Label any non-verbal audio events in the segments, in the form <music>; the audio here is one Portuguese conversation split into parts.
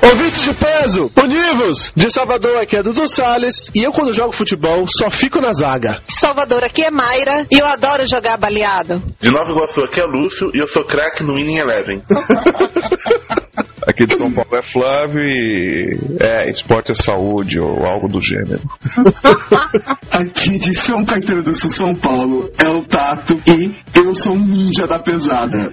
Ouvintes de peso, univos! De Salvador aqui é Dudu Salles e eu quando jogo futebol só fico na zaga. Salvador aqui é Mayra e eu adoro jogar baleado. De Nova Iguaçu aqui é Lúcio e eu sou craque no Winning Eleven. <laughs> Aqui de São Paulo é Flávio e é, esporte é saúde ou algo do gênero. <laughs> Aqui de São Caetano do Sul, São Paulo, é o Tato e eu sou um ninja da pesada. <laughs>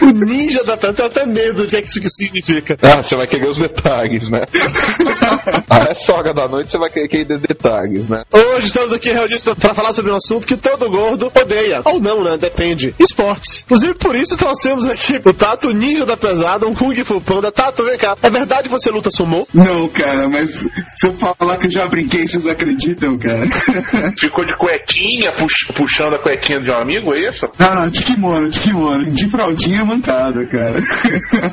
o ninja da pesada, tenho até medo do que, é que isso significa. Ah, você vai querer os detalhes, né? <laughs> ah, é soga da noite, você vai querer, querer detalhes, né? Hoje estamos aqui reunidos para falar sobre um assunto que todo gordo odeia. Ou não, né? Depende. Esportes. Inclusive por isso trouxemos aqui o Tato Ninja da Pesada, um Kung Fu Panda. Tato, vem cá. É verdade que você luta sumô? Não, cara, mas se eu falar que eu já brinquei, vocês acreditam, cara? <laughs> Ficou de cuequinha, pux, puxando a cuequinha de um amigo, é isso? Não, não, de kimono, de kimono. De fraldinha mancada, cara.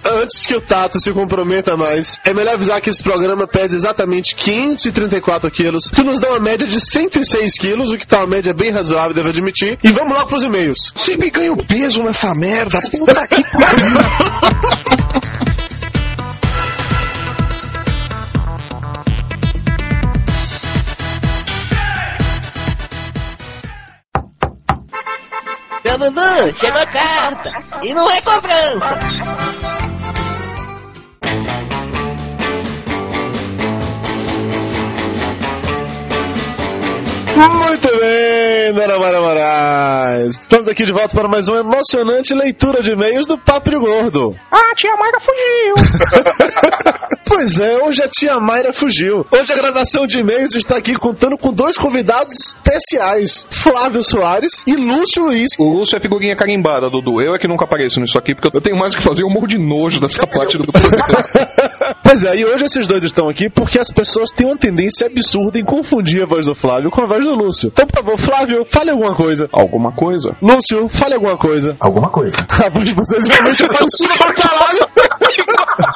<laughs> Antes que o Tato se comprometa mais, é melhor avisar que esse programa pesa exatamente 534 quilos, que nos dá uma média de 106 quilos, o que tá uma média bem razoável, devo admitir. E vamos lá pros e-mails. Sempre ganho peso nessa merda, puta que pariu. <laughs> Dudu, chegou a carta. E não é cobrança. Muito bem, Dona Mara Moraes. Estamos aqui de volta para mais uma emocionante leitura de e-mails do Papo Gordo. Ah, tia Mayra fugiu. <laughs> pois é, hoje a tia Mayra fugiu. Hoje a gravação de e-mails está aqui contando com dois convidados especiais: Flávio Soares e Lúcio Luiz. O Lúcio é figurinha carimbada, Dudu. Eu é que nunca apareço nisso aqui porque eu tenho mais o que fazer. Eu morro de nojo dessa parte do <laughs> Pois é, e hoje esses dois estão aqui porque as pessoas têm uma tendência absurda em confundir a voz do Flávio com a voz do Lúcio. Então, por favor, Flávio, fale alguma coisa. Alguma coisa? Lúcio, fale alguma coisa. Alguma coisa. <laughs> A voz de vocês realmente é parecida pra caralho.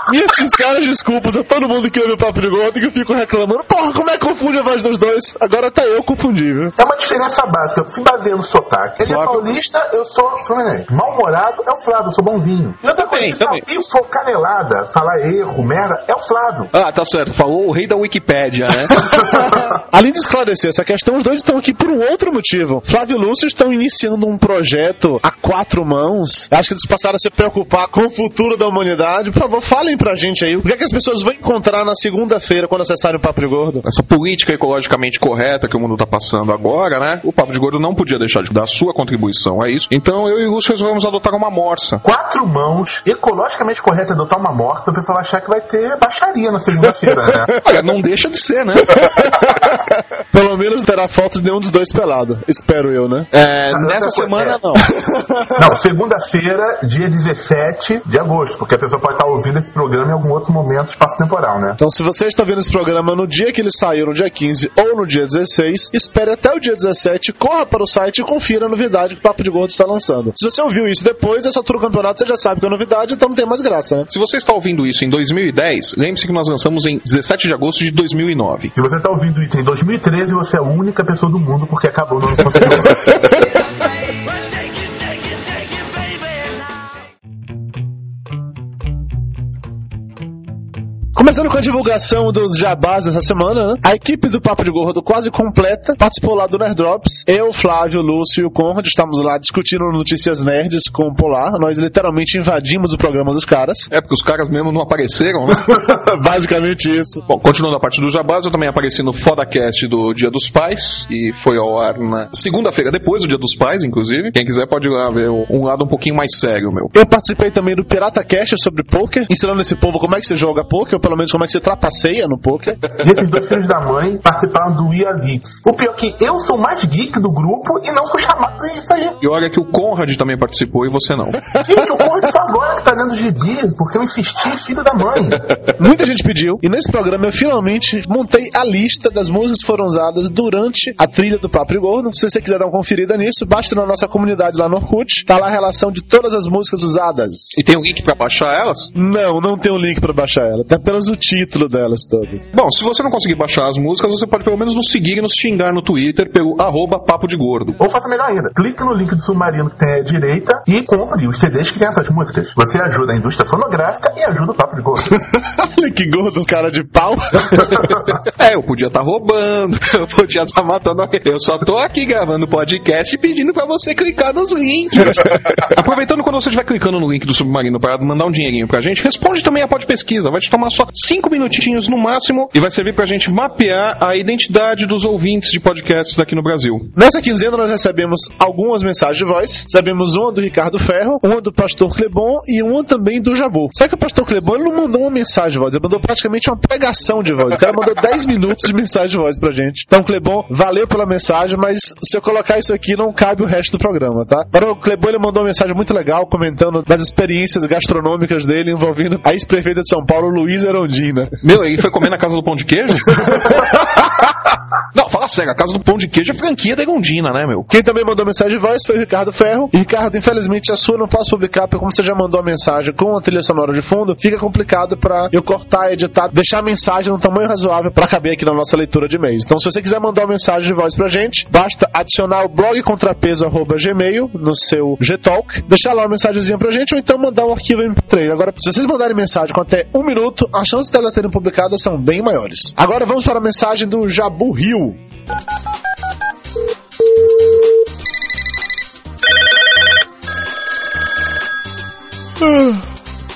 Minhas sinceras desculpas a todo mundo que ouve o Papo de Gordo e que eu fico reclamando. Porra, como é que confunde a voz dos dois? Agora tá eu confundi, viu? É uma diferença básica. Eu se baseia no sotaque. Ele Flávio. é paulista, eu sou fluminense. Mal-humorado é o Flávio, eu sou bonzinho. E outra coisa, Também, se também. alguém for canelada, falar erro, merda, é o Flávio. Ah, tá certo. Falou o rei da Wikipédia, né? <laughs> Além de esclarecer essa questão, os dois estão aqui por um outro motivo. Flávio e Lúcio estão iniciando um projeto a quatro mãos. Acho que eles passaram a se preocupar com o futuro da humanidade. Por favor, falem pra gente aí o que, é que as pessoas vão encontrar na segunda-feira quando acessarem o Papo de Gordo. Essa política ecologicamente correta que o mundo tá passando agora, né? O Papo de Gordo não podia deixar de dar sua contribuição a isso. Então eu e o Lúcio resolvemos adotar uma morsa. Quatro mãos, ecologicamente correto, adotar uma morte, o pessoal vai achar que vai ter baixaria na segunda-feira, né? <laughs> Olha, não deixa de ser, né? <laughs> Pelo menos terá foto de nenhum dos dois pelado. Espero eu, né? É, Ah, nessa semana coisa, não. Não, segunda-feira, dia 17 de agosto, porque a pessoa pode estar ouvindo esse programa em algum outro momento, espaço temporal, né? Então, se você está vendo esse programa no dia que ele saiu, no dia 15 ou no dia 16, espere até o dia 17, corra para o site e confira a novidade que o Papo de Gordo está lançando. Se você ouviu isso depois, essa altura do campeonato, você já sabe que é novidade, então não tem mais graça, né? Se você está ouvindo isso em 2010, lembre-se que nós lançamos em 17 de agosto de 2009. Se você está ouvindo isso em 2013, você é a única pessoa do mundo porque acabou no ano anterior. Começando com a divulgação dos jabás dessa semana, né? A equipe do Papo de Gordo quase completa participou lá do Nerd Drops. Eu, Flávio, Lúcio e o Conrad estamos lá discutindo notícias nerds com o Polar. Nós literalmente invadimos o programa dos caras. É porque os caras mesmo não apareceram, né? <laughs> Basicamente isso. Bom, continuando a parte do Jabás, eu também apareci no FodaCast do Dia dos Pais, e foi ao ar na segunda-feira, depois do Dia dos Pais, inclusive. Quem quiser pode ir lá ver um lado um pouquinho mais sério, meu. Eu participei também do Pirata Cast sobre poker, ensinando esse povo como é que se joga poker, ou pelo menos de como é que você trapaceia no poker. <laughs> E esses dois filhos da mãe participaram do We Are Geeks. O pior é que eu sou mais geek do grupo e não fui chamado pra isso aí. E olha que o Conrad também participou e você não. Gente, o Conrad só agora que tá lendo gibi, porque eu insisti, filho da mãe. <laughs> Muita gente pediu, e nesse programa eu finalmente montei a lista das músicas que foram usadas durante a trilha do Papo de Gordo. Se você quiser dar uma conferida nisso, basta na nossa comunidade lá no Orkut, tá lá a relação de todas as músicas usadas. E tem um link pra baixar elas? Não, não tem um link pra baixar ela, tem apenas o título delas todas. Bom, se você não conseguir baixar as músicas, você pode pelo menos nos seguir e nos xingar no Twitter pelo arroba papo de gordo. Ou faça melhor ainda, clique no link do submarino que tem à direita e compre os CDs que tem essas músicas. Você ajuda a indústria fonográfica e ajuda o Papo de Gordo. <laughs> Olha que gordo, cara de pau. <laughs> É, eu podia estar roubando, <laughs> eu podia estar matando alguém. Eu só tô aqui gravando podcast e pedindo pra você clicar nos links. Aproveitando quando você estiver clicando no link do Submarino para mandar um dinheirinho pra gente, responde também a Pod Pesquisa. Vai te tomar só cinco minutinhos no máximo e vai servir pra gente mapear a identidade dos ouvintes de podcasts aqui no Brasil. Nessa quinzena nós recebemos algumas mensagens de voz. Recebemos uma do Ricardo Ferro, uma do Pastor Clebon e uma também do Jabu. Só que o Pastor Clebon ele não mandou uma mensagem de voz, ele mandou praticamente uma pregação de voz. O cara mandou 10 minutos de mensagem de voz pra gente. Então, Clebon, valeu pela mensagem, mas se eu colocar isso aqui não cabe o resto do programa, tá? Para o Clebon ele mandou uma mensagem muito legal comentando das experiências gastronômicas dele envolvendo a ex-prefeita de São Paulo, Luiz Erondina. Meu, ele foi comer na casa do pão de queijo? <laughs> Não, fala sério, a casa do pão de queijo é franquia da Gondina, né, meu? Quem também mandou mensagem de voz foi o Ricardo Ferro. E, Ricardo, infelizmente a sua não posso publicar, porque como você já mandou a mensagem com a trilha sonora de fundo, fica complicado pra eu cortar, editar, deixar a mensagem no tamanho razoável pra caber aqui na nossa leitura de e-mails. Então, se você quiser mandar uma mensagem de voz pra gente, basta adicionar o blog contrapeso.gmail no seu Gtalk, deixar lá uma mensagenzinha pra gente, ou então mandar um arquivo MP3. Agora, se vocês mandarem mensagem com até um minuto, as chances delas serem publicadas são bem maiores. Agora vamos para a mensagem do Jabu Rio.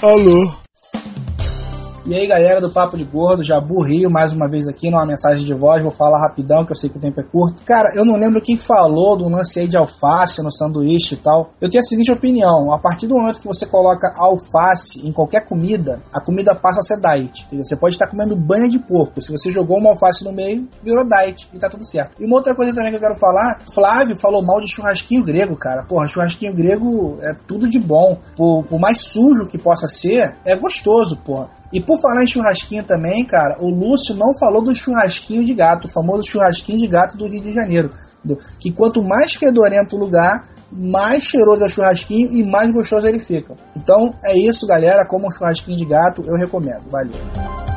alô. E aí galera do Papo de Gordo, Jabu Rio, mais uma vez aqui numa mensagem de voz, vou falar rapidão que eu sei que o tempo é curto. Cara, eu não lembro quem falou do lance aí de alface no sanduíche e tal. Eu tenho a seguinte opinião, a partir do momento que você coloca alface em qualquer comida, a comida passa a ser diet, entendeu? Você pode estar comendo banha de porco, se você jogou uma alface no meio, virou diet e tá tudo certo. E uma outra coisa também que eu quero falar, Flávio falou mal de churrasquinho grego, cara. Porra, churrasquinho grego é tudo de bom. Por, por mais sujo que possa ser, é gostoso, porra. E por falar em churrasquinho também, cara, o Lúcio não falou do churrasquinho de gato, o famoso churrasquinho de gato do Rio de Janeiro. entendeu? Que quanto mais fedorento o lugar, mais cheiroso é o churrasquinho e mais gostoso ele fica. Então é isso, galera. Como um churrasquinho de gato, eu recomendo. Valeu.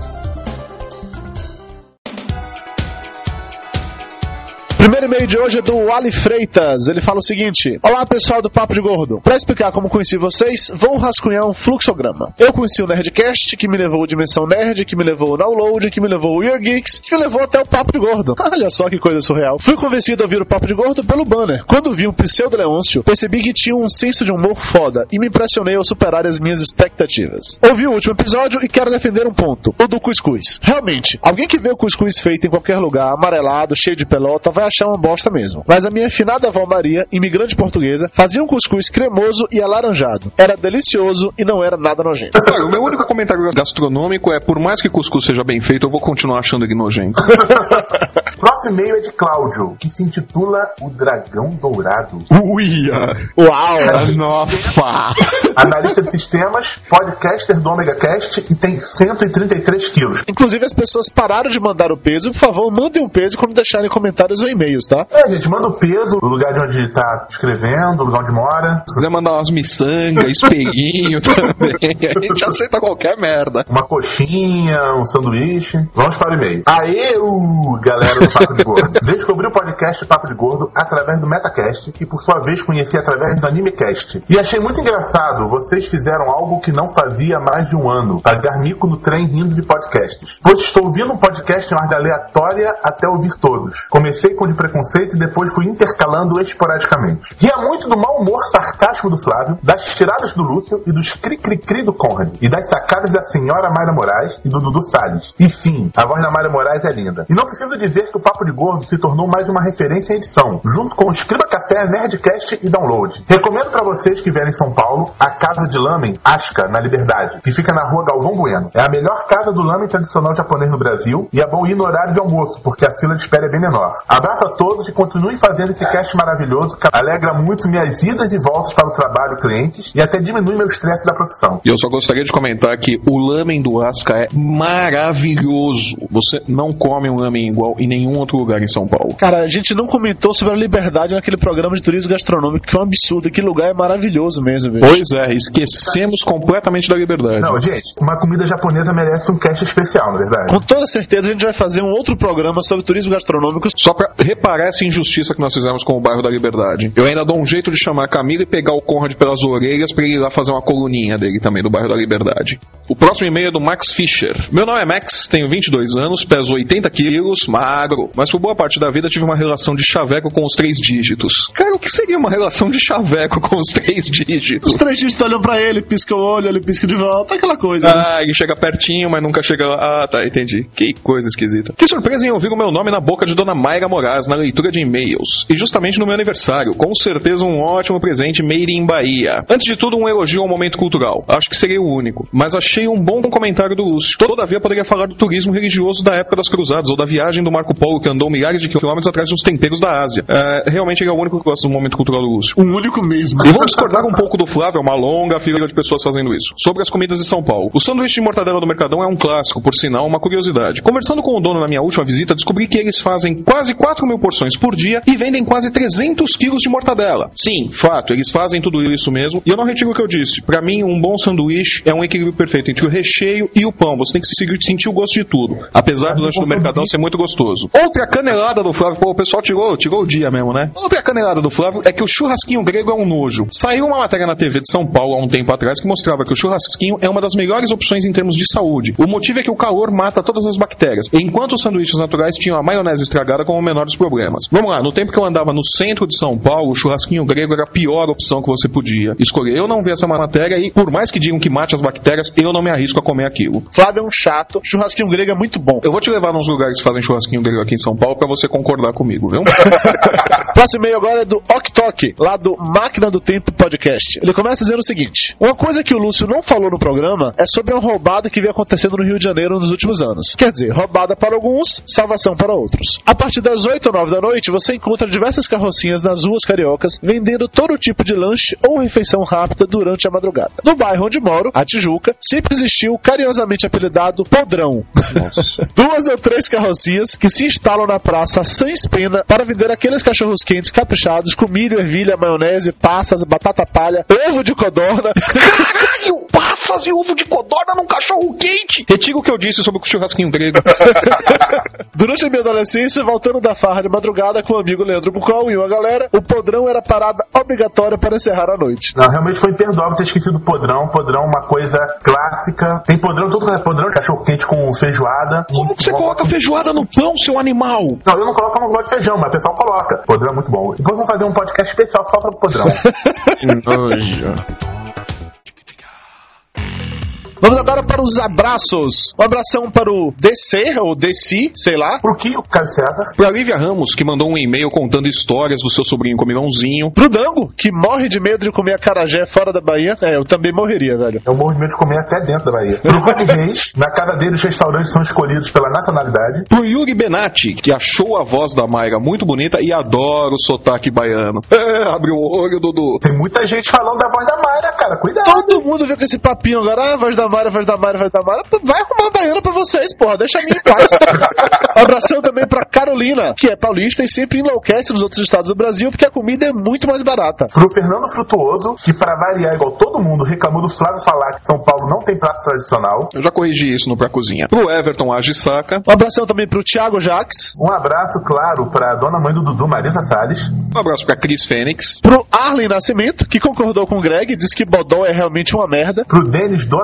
Primeiro e-mail de hoje é do Ali Freitas. Ele fala o seguinte: Olá pessoal do Papo de Gordo. Para explicar como conheci vocês, vou rascunhar um fluxograma. Eu conheci o Nerdcast, que me levou ao Dimensão Nerd, que me levou ao Download, que me levou ao Year Geeks, que me levou até o Papo de Gordo. <laughs> Olha só que coisa surreal. Fui convencido a ouvir o Papo de Gordo pelo banner. Quando vi um pseudo Leôncio, percebi que tinha um senso de humor foda e me impressionei ao superar as minhas expectativas. Ouvi o último episódio e quero defender um ponto: o do cuscuz. Realmente, alguém que vê o cuscuz feito em qualquer lugar, amarelado, cheio de pelota, vai achar uma bosta mesmo. Mas a minha afinada avó Maria, imigrante portuguesa, fazia um cuscuz cremoso e alaranjado. Era delicioso e não era nada nojento. Olha, o meu único comentário gastronômico é: por mais que cuscuz seja bem feito, eu vou continuar achando ele nojento. <laughs> <laughs> Próximo e-mail é de Cláudio, que se intitula O Dragão Dourado. Uia! Uau! <laughs> Nossa! Analista de sistemas, podcaster do Omega Cast e tem 133 quilos. Inclusive, as pessoas pararam de mandar o peso. Por favor, mandem o peso quando deixarem comentários ou e-mails, tá? É, gente, manda o peso, o lugar de onde tá escrevendo, o lugar onde mora. Se quiser mandar umas miçangas, espelhinho <laughs> também, a gente aceita qualquer merda. Uma coxinha, um sanduíche. Vamos para o e-mail. Aê, uh, galera do Papo de Gordo. <laughs> Descobri o podcast Papo de Gordo através do Metacast e, por sua vez, conheci através do Animecast. E achei muito engraçado, vocês fizeram algo que não fazia há mais de um ano. Pagar mico no trem rindo de podcasts. Pois estou ouvindo um podcast em ordem aleatória até ouvir todos. Comecei com o de preconceito e depois fui intercalando esporadicamente. Ria muito do mau humor sarcástico do Flávio, das tiradas do Lúcio e dos cri-cri-cri do Conrad. E das sacadas da senhora Mayra Moraes e do Dudu Salles. E sim, a voz da Mayra Moraes é linda. E não preciso dizer que o Papo Papo de Gordo se tornou mais uma referência em edição, junto com o Escriba Café, Nerdcast e Download. Recomendo para vocês que vierem em São Paulo a Casa de Lamen Asca, na Liberdade, que fica na rua Galvão Bueno. É a melhor casa do lamen tradicional japonês no Brasil e é bom ir no horário de almoço, porque a fila de espera é bem menor. Abraço a todos e continue fazendo esse cast maravilhoso que alegra muito minhas idas e voltas para o trabalho, clientes e até diminui meu estresse da profissão. E eu só gostaria de comentar que o lamen do Asca é maravilhoso. Você não come um lamen igual em nenhum outro lugar em São Paulo. Cara, a gente não comentou sobre a liberdade naquele programa de turismo gastronômico, que é um absurdo. Aquele lugar é maravilhoso mesmo, bicho. Pois é, esquecemos completamente da liberdade. Não, gente, uma comida japonesa merece um cast especial, na verdade. Com toda certeza a gente vai fazer um outro programa sobre turismo gastronômico. Só pra reparar essa injustiça que nós fizemos com o bairro da Liberdade. Eu ainda dou um jeito de chamar a Camila e pegar o Conrad pelas orelhas pra ele ir lá fazer uma coluninha dele também do bairro da Liberdade. O próximo e-mail é do Max Fischer. Meu nome é Max, tenho 22 anos, peso 80 quilos, magro, mas por boa parte da vida tive uma relação de chaveco com os três dígitos. Cara, o que seria uma relação de chaveco com os três dígitos? Os três dígitos olham pra ele, pisca o olho, ele pisca de volta, aquela coisa. né? Ah, ele chega pertinho, mas nunca chega. Ah, tá, entendi. Que coisa esquisita. Que surpresa em ouvir o meu nome na boca de Dona Mayra Moraes na leitura de e-mails. E justamente no meu aniversário. Com certeza um ótimo presente made in Bahia. Antes de tudo, um elogio ao momento cultural. Acho que seria o único. Mas achei um bom comentário do Lúcio. Todavia, poderia falar do turismo religioso da época das cruzadas, ou da viagem do Marco Polo, que andou milhares de quilômetros atrás dos temperos da Ásia. É, realmente ele é o único que gosta do momento cultural do Lúcio. O único mesmo. E vamos discordar um pouco do Flávio, é uma longa fila de pessoas fazendo isso. Sobre as comidas de São Paulo. O sanduíche de mortadela do Mercadão é um clássico, por sinal, uma curiosidade. Conversando com o dono na minha última visita, descobri que eles fazem quase 4 mil porções por dia e vendem quase 300 quilos de mortadela. Sim, fato, eles fazem tudo isso mesmo. E eu não retiro o que eu disse. Pra mim, um bom sanduíche é um equilíbrio perfeito entre o recheio e o pão. Você tem que seguir- sentir o gosto de tudo. Apesar do lanche do Mercadão ser muito gostoso. Outra canelada do Flávio, pô, o pessoal tirou, tirou o dia mesmo, né? Outra canelada do Flávio é que o churrasquinho grego é um nojo. Saiu uma matéria na TV de São Paulo há um tempo atrás que mostrava que o churrasquinho é uma das melhores opções em termos de saúde. O motivo é que o calor mata todas as bactérias, enquanto os sanduíches naturais tinham a maionese estragada como o menor dos problemas. Vamos lá, no tempo que eu andava no centro de São Paulo, o churrasquinho grego era a pior opção que você podia escolher. Eu não vi essa matéria e, por mais que digam que mate as bactérias, eu não me arrisco a comer aquilo. Flávio é um chato, churrasquinho grego é muito bom. Eu vou te levar nos lugares que fazem churrasquinho grego aqui em São Paulo pra você concordar comigo, viu? <laughs> Próximo e-mail agora é do Ok lá do Máquina do Tempo Podcast. Ele começa dizendo o seguinte: Uma coisa que o Lúcio não falou no programa é sobre uma roubada que vem acontecendo no Rio de Janeiro nos últimos anos. Quer dizer, roubada para alguns, salvação para outros. A partir das 8 ou 9 da noite, você encontra diversas carrocinhas nas ruas cariocas vendendo todo tipo de lanche ou refeição rápida durante a madrugada. No bairro onde moro, a Tijuca, sempre existiu carinhosamente apelidado Podrão. <laughs> Duas ou três carrocinhas que se instalam na praça sem pena para vender aqueles cachorros quentes caprichados com milho, ervilha, maionese, passas, batata palha, ovo de codorna. Caralho, <laughs> passas e ovo de codorna num cachorro quente! Retiro o que eu disse sobre o churrasquinho grego. <laughs> Durante a minha adolescência, voltando da farra de madrugada com o amigo Leandro Bucol e uma galera, o podrão era parada obrigatória para encerrar a noite. Não, realmente foi imperdoável ter esquecido o podrão. Podrão é uma coisa clássica. Tem podrão, tudo é podrão, cachorro quente com feijoada. Como que você coloca feijoada no pão, seu animal? Não, eu não coloco, eu não gosto de feijão, mas o pessoal coloca. Podrão é muito bom. Depois vamos fazer um podcast especial só para podrão. <laughs> Vamos agora para os abraços. Um abração para o DC, ou DC, sei lá. Pro Kio, Caio César. Pra Lívia Ramos, que mandou um e-mail contando histórias do seu sobrinho comilãozinho. Pro Dango, que morre de medo de comer acarajé fora da Bahia. É, eu também morreria, velho. Eu morro de medo de comer até dentro da Bahia. Pro Rony Reis, na casa dele os restaurantes são escolhidos pela nacionalidade. Pro Yuri Benatti, que achou a voz da Mayra muito bonita e adora o sotaque baiano. É, abre o olho, Dudu. Tem muita gente falando da voz da Mayra, cara. Cuidado. Todo mundo vê com esse papinho agora, ah, voz da Vai arrumar uma baiana pra vocês, porra, deixa a mim em paz. <laughs> Abração também pra Carolina, que é paulista e sempre enlouquece nos outros estados do Brasil porque a comida é muito mais barata. Pro Fernando Frutuoso, que para variar igual todo mundo reclamou do Flávio falar que São Paulo não tem prato tradicional. Eu já corrigi isso no Pra Cozinha. Pro Everton Agissaca. Um abração também pro Thiago Jaques. Um abraço, claro, pra dona mãe do Dudu, Marisa Salles. Um abraço pra Cris Fênix. Pro Arlen Nascimento, que concordou com o Greg, disse que Bodol é realmente uma merda. Pro Denis do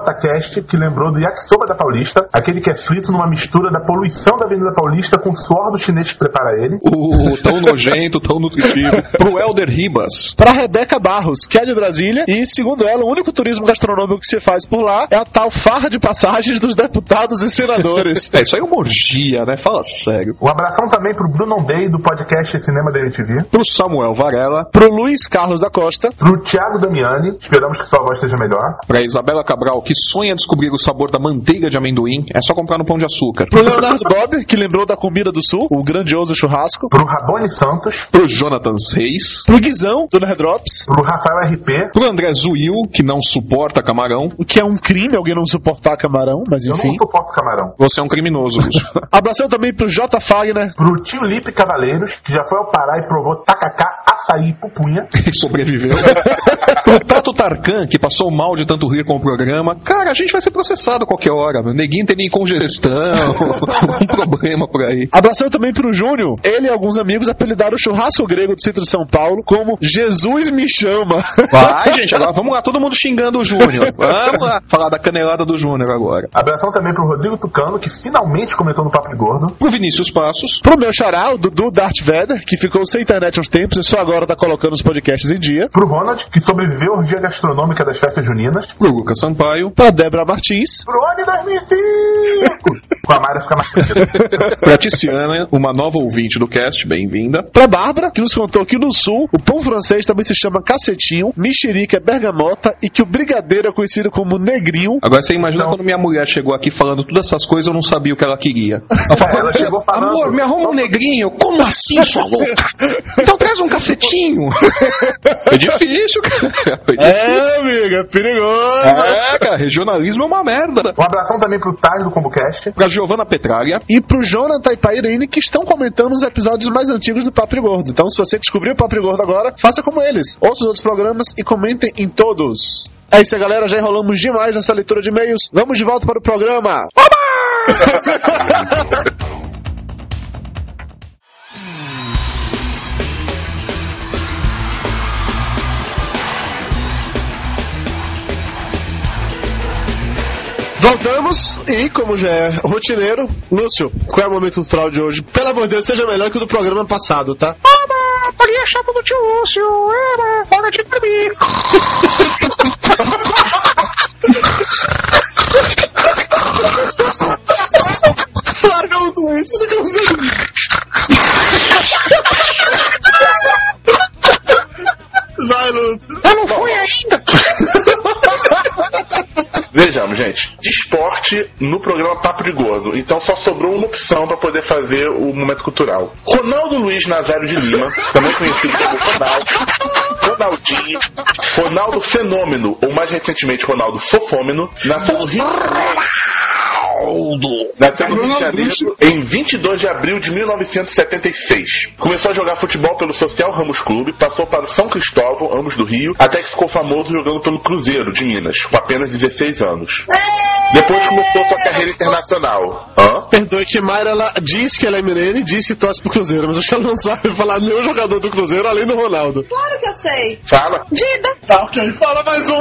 Que lembrou do yakisoba da Paulista, aquele que é frito numa mistura da poluição da Avenida Paulista com o suor do chinês que prepara ele. O tão nojento, tão nutritivo. <laughs> Pro Elder Ribas. Pra Rebeca Barros, que é de Brasília, e segundo ela, o único turismo gastronômico que se faz por lá é a tal farra de passagens dos deputados e senadores. <laughs> É, isso aí é uma orgia, né? Fala sério. Um abração também pro Bruno Day do podcast Cinema da MTV. Pro Samuel Varela. Pro Luiz Carlos da Costa. Pro Thiago Damiani, esperamos que sua voz esteja melhor. Pra Isabela Cabral, que sonha descobrir o sabor da manteiga de amendoim, é só comprar no Pão de Açúcar. Pro Leonardo Bob, que lembrou da comida do sul, o grandioso churrasco. Pro Rabone Santos. Pro Jonathan Reis. Pro Guizão, do Nerdrops. Pro Rafael RP. Pro André Zuil, que não suporta camarão. O que é um crime alguém não suportar camarão, mas Eu enfim. não suporto camarão. Você é um criminoso. <laughs> Abração também pro J. Fagner. Pro Tio Lipe Cavaleiros, que já foi ao Pará e provou tacacá, açaí e pupunha. <laughs> e sobreviveu. <laughs> Pro Tato Tarkan, que passou mal de tanto rir com o programa. Cara, a gente vai ser processado a qualquer hora. meu. Neguinho tem nem congestão, <laughs> um problema por aí. Abração também pro Júnior. Ele e alguns amigos apelidaram o churrasco grego do centro de São Paulo como Jesus me chama. Vai, <laughs> gente, agora vamos lá, todo mundo xingando o Júnior. Vamos lá, falar da canelada do Júnior agora. Abração também pro Rodrigo Tucano, que finalmente comentou no Papo de Gordo. Pro Vinícius Passos. Pro meu xará, o Dudu Darth Vader, que ficou sem internet uns tempos e só agora tá colocando os podcasts em dia. Pro Ronald, que sobreviveu à orgia gastronômica das festas juninas. Pro Lucas Sampaio. Pra Débora Martins. Pro ano 2005! <laughs> Com a Mayra fica mais. <laughs> Pra Tiziana, uma nova ouvinte do cast, bem-vinda. Pra Bárbara, que nos contou que no sul o pão francês também se chama cacetinho, mexerica é bergamota e que o brigadeiro é conhecido como negrinho. Agora você imagina quando minha mulher chegou aqui falando todas essas coisas, eu não sabia o que ela queria. Ela falou, Ela chegou falando. Amor, me arruma um negrinho. Como assim, sua louca? <laughs> Então traz um cacetinho. É difícil, cara. É, <laughs> difícil. É, amiga, é perigoso. É, cara, regionalismo é uma merda. Um abração também pro Tais do ComboCast. Pra Giovanna Petralha. E pro Jonathan e pra Irene, que estão comentando os episódios mais antigos do Papo Gordo. Então, se você descobriu o Papo Gordo agora, faça como eles. Ouça os outros programas e comentem em todos. É isso aí, galera. Já enrolamos demais nessa leitura de e-mails. Vamos de volta para o programa. <laughs> Voltamos e, como já é rotineiro, Lúcio, qual é o momento cultural de hoje? Pelo amor de Deus, seja melhor que o do programa passado, tá? Oba, farinha chata do tio Lúcio. Eba, hora de dormir. Larga o doente, não consigo. Vai, Lúcio. Eu não fui ainda. <laughs> Vejamos, gente. De esporte no programa Papo de Gordo. Então só sobrou uma opção para poder fazer o momento cultural. Ronaldo Luiz Nazário de Lima, também conhecido como Ronaldo, Ronaldinho, Ronaldo Fenômeno, ou mais recentemente Ronaldo Fofômeno, nasceu no Rio Nasceu no Rio de Janeiro em 22 de abril de 1976. Começou a jogar futebol pelo Social Ramos Clube, passou para o São Cristóvão, ambos do Rio, até que ficou famoso jogando pelo Cruzeiro de Minas, com apenas 16 anos. Depois começou sua carreira internacional. Hã? Perdoe que Mayra ela diz que ela é mineira e diz que torce pro Cruzeiro, mas acho que ela não sabe falar nenhum jogador do Cruzeiro além do Ronaldo. Claro que eu sei. Fala. Dida. Tá, ok. Fala mais um.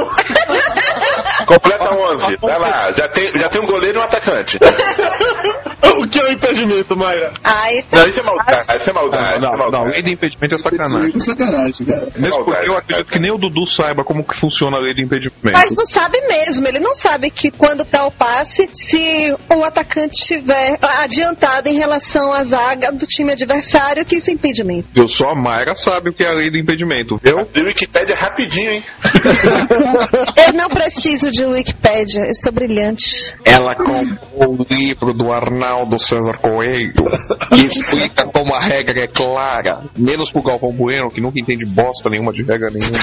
Completa 11. Vai lá. Já tem, já tem um goleiro e um atacante. <laughs> o que é o impedimento, Mayra? Ah, isso Não, isso é maldade. Isso é maldade. Não, isso é não, não, maldade. lei de impedimento é sacanagem. Muito sacanagem, cara. Mesmo porque eu acredito que nem o Dudu saiba como que funciona a lei de impedimento. Mas não sabe mesmo, ele não sabe que quando dá o passe, se o atacante estiver adiantado em relação à zaga do time adversário, que isso é impedimento. Eu só a Mayra sabe o que é a lei do impedimento, viu? O Wikipédia rapidinho, hein? <laughs> Eu não preciso de Wikipédia, eu sou brilhante. Ela comprou o livro do Arnaldo César Coelho, que <laughs> explica como a regra é clara, menos pro Galvão Bueno, que nunca entende bosta nenhuma de regra nenhuma.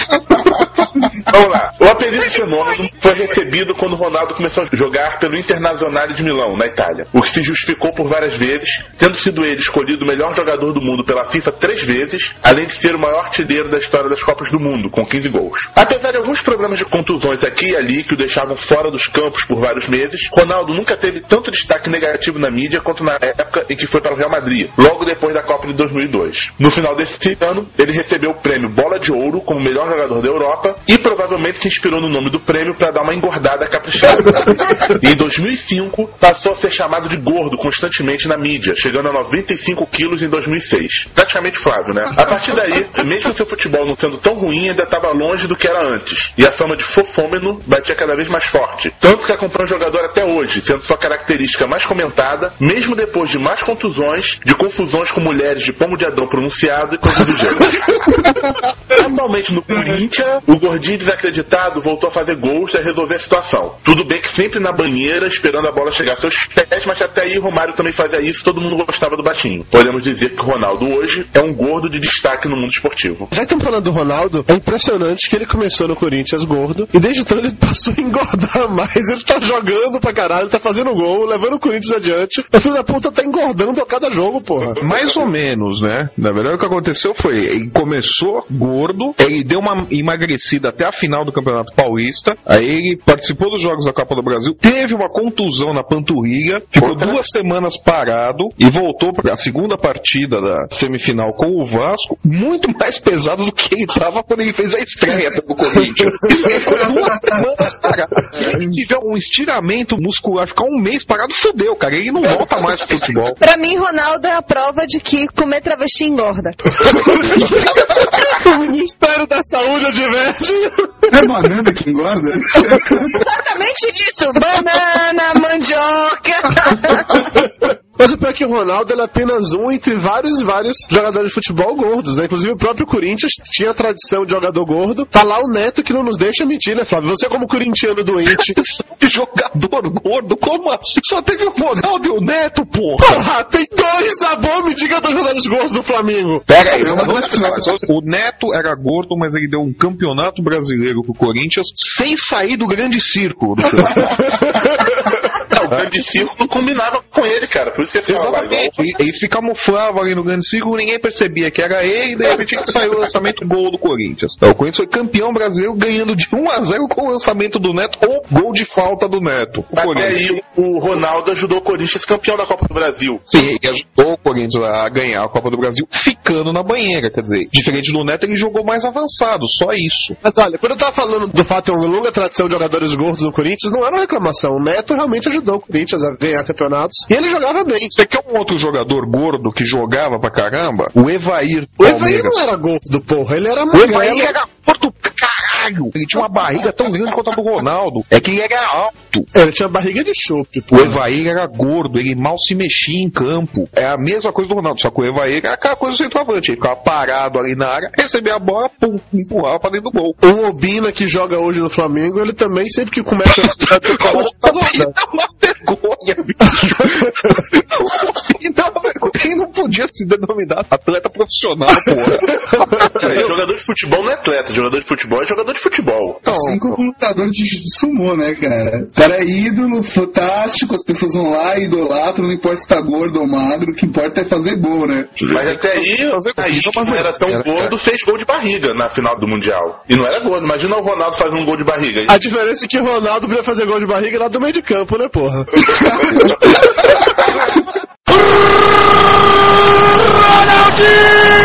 <laughs> Vamos lá. O apelido fenômeno foi recebido quando Ronaldo começou a jogar pelo Internazionale de Milão, na Itália. O que se justificou por várias vezes, tendo sido ele escolhido o melhor jogador do mundo pela FIFA três vezes, além de ser o maior artilheiro da história das Copas do Mundo, com 15 gols. Apesar de alguns problemas de contusões aqui e ali que o deixavam fora dos campos por vários meses, Ronaldo nunca teve tanto destaque negativo na mídia quanto na época em que foi para o Real Madrid, logo depois da Copa de 2002. No final desse ano, ele recebeu o prêmio Bola de Ouro como melhor jogador da Europa e provavelmente provavelmente se inspirou no nome do prêmio para dar uma engordada caprichada. <laughs> em 2005 passou a ser chamado de gordo constantemente na mídia, chegando a 95 quilos em 2006. Praticamente Flávio, né? A partir daí, mesmo seu futebol não sendo tão ruim, ainda estava longe do que era antes. E a fama de fofômeno batia cada vez mais forte. Tanto que acompanha o jogador até hoje, sendo sua característica mais comentada, mesmo depois de mais contusões, de confusões com mulheres de pomo de Adão pronunciado e coisas do gênero. <laughs> Atualmente no Corinthians, o gordinho desacreditado voltou a fazer gols e a resolver a situação. Tudo bem que sempre na banheira, esperando a bola chegar aos seus pés, mas até aí Romário também fazia isso todo mundo gostava do baixinho. Podemos dizer que o Ronaldo hoje é um gordo de destaque no mundo esportivo. Já que estamos falando do Ronaldo, é impressionante que ele começou no Corinthians gordo e desde então ele <laughs> passou a engordar mais. Ele tá jogando pra caralho, tá fazendo gol, levando o Corinthians adiante. O filho da puta tá engordando a cada jogo, porra. Mais ou menos, né? Na verdade, o que aconteceu foi, ele começou gordo, ele deu uma emagrecida até a final do Campeonato Paulista, aí ele participou dos Jogos da Copa do Brasil, teve uma contusão na panturrilha, ficou Outra? duas semanas parado e voltou para a segunda partida da semifinal com o Vasco, muito mais pesado do que ele estava quando ele fez a estreia pelo Corinthians. Ele <laughs> ficou duas semanas parado. Se ele tiver um estiramento muscular, ficar um mês parado, fudeu, cara. Ele não volta mais pro futebol. Pra mim, Ronaldo é a prova de que comer travesti engorda. <laughs> o Ministério da Saúde adverte. É banana que engorda? Exatamente isso! Banana, mandioca! Mas o pior é que o Ronaldo ele é apenas um entre vários e vários jogadores de futebol gordos, né? Inclusive o próprio Corinthians tinha a tradição de jogador gordo. Tá lá o Neto que não nos deixa mentir, né, Flávio? Você como corintiano doente. <laughs> jogador gordo? Como assim? Só teve o Ronaldo e o Neto, porra! Porra, tem dois, Sabor, me diga dos jogadores gordos do Flamengo. Pera aí, o Neto era gordo, mas ele deu um campeonato brasileiro pro Corinthians sem sair do grande círculo do <laughs> grande círculo não combinava com ele, cara. Por isso que ele ficava Exatamente. Ele, ele se camuflava ali no grande círculo, ninguém percebia que era ele, e de repente saiu o lançamento gol do Corinthians. Então, o Corinthians foi campeão brasileiro ganhando de 1 a 0 com o lançamento do Neto ou gol de falta do Neto. O aí o Ronaldo ajudou o Corinthians a ser campeão da Copa do Brasil. Sim, ele ajudou o Corinthians a ganhar a Copa do Brasil ficando na banheira, quer dizer, diferente do Neto, ele jogou mais avançado, só isso. Mas olha, quando eu tava falando do fato de uma longa tradição de jogadores gordos no Corinthians, não era uma reclamação. O Neto realmente ajudou o Corinthians a ganhar campeonatos. E ele jogava bem. Você quer um outro jogador gordo que jogava pra caramba? O Evair. O Evair Palmeiras. não era gordo, porra. Ele era O magrelo. Evair era gordo pra caralho. Ele tinha uma barriga tão grande quanto a do Ronaldo. É que ele era alto. Ele tinha barriga de chope, O porra. Evair era gordo, ele mal se mexia em campo. É a mesma coisa do Ronaldo, só que o Evair era aquela coisa do centroavante. Ele ficava parado ali na área, recebia a bola, pum, empurrava pra dentro do gol. O Obina que joga hoje no Flamengo, ele também sempre que começa a tricolor, tá Ele gordo. dá uma vergonha, bicho. Ele <laughs> dá uma vergonha. Ele não podia se denominar atleta profissional, porra. <laughs> É, jogador de futebol não é atleta, jogador de futebol é jogador de futebol. Assim como lutador de sumô, né, cara? O cara é ídolo, fantástico, as pessoas vão lá, idolatram, não importa se tá gordo ou magro, o que importa é fazer gol, né? Mas até aí, Fazer aí não era tão Era, gordo, fez gol de barriga na final do Mundial. E não era gordo, imagina o Ronaldo fazendo um gol de barriga. A diferença é que o Ronaldo podia fazer gol de barriga lá do meio de campo, né, porra? <laughs>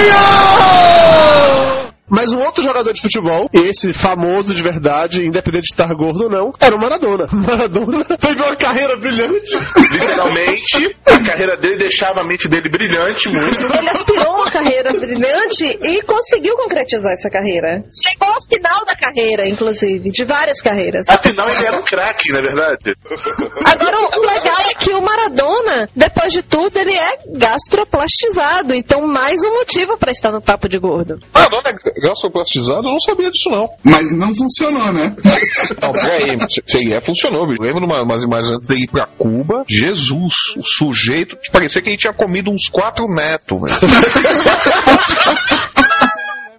Mas um outro jogador de futebol, esse famoso de verdade, independente de estar gordo ou não, era o Maradona. <laughs> Maradona teve uma carreira brilhante. Literalmente, a carreira dele deixava a mente dele brilhante muito. Ele aspirou uma carreira brilhante e conseguiu concretizar essa carreira. Chegou ao final da carreira, inclusive, de várias carreiras. Afinal, ele era um craque, na é verdade. Agora, o legal é que o Maradona, depois de tudo, ele é gastroplastizado. Então, mais um motivo pra estar no Papo de Gordo. Maradona é gastroplastizado, eu não sabia disso não. Mas não funcionou, né? <laughs> Não, peraí, é, funcionou. Eu lembro de umas imagens antes dele ir pra Cuba. Jesus, o sujeito que parecia que ele tinha comido uns quatro netos, velho. <laughs>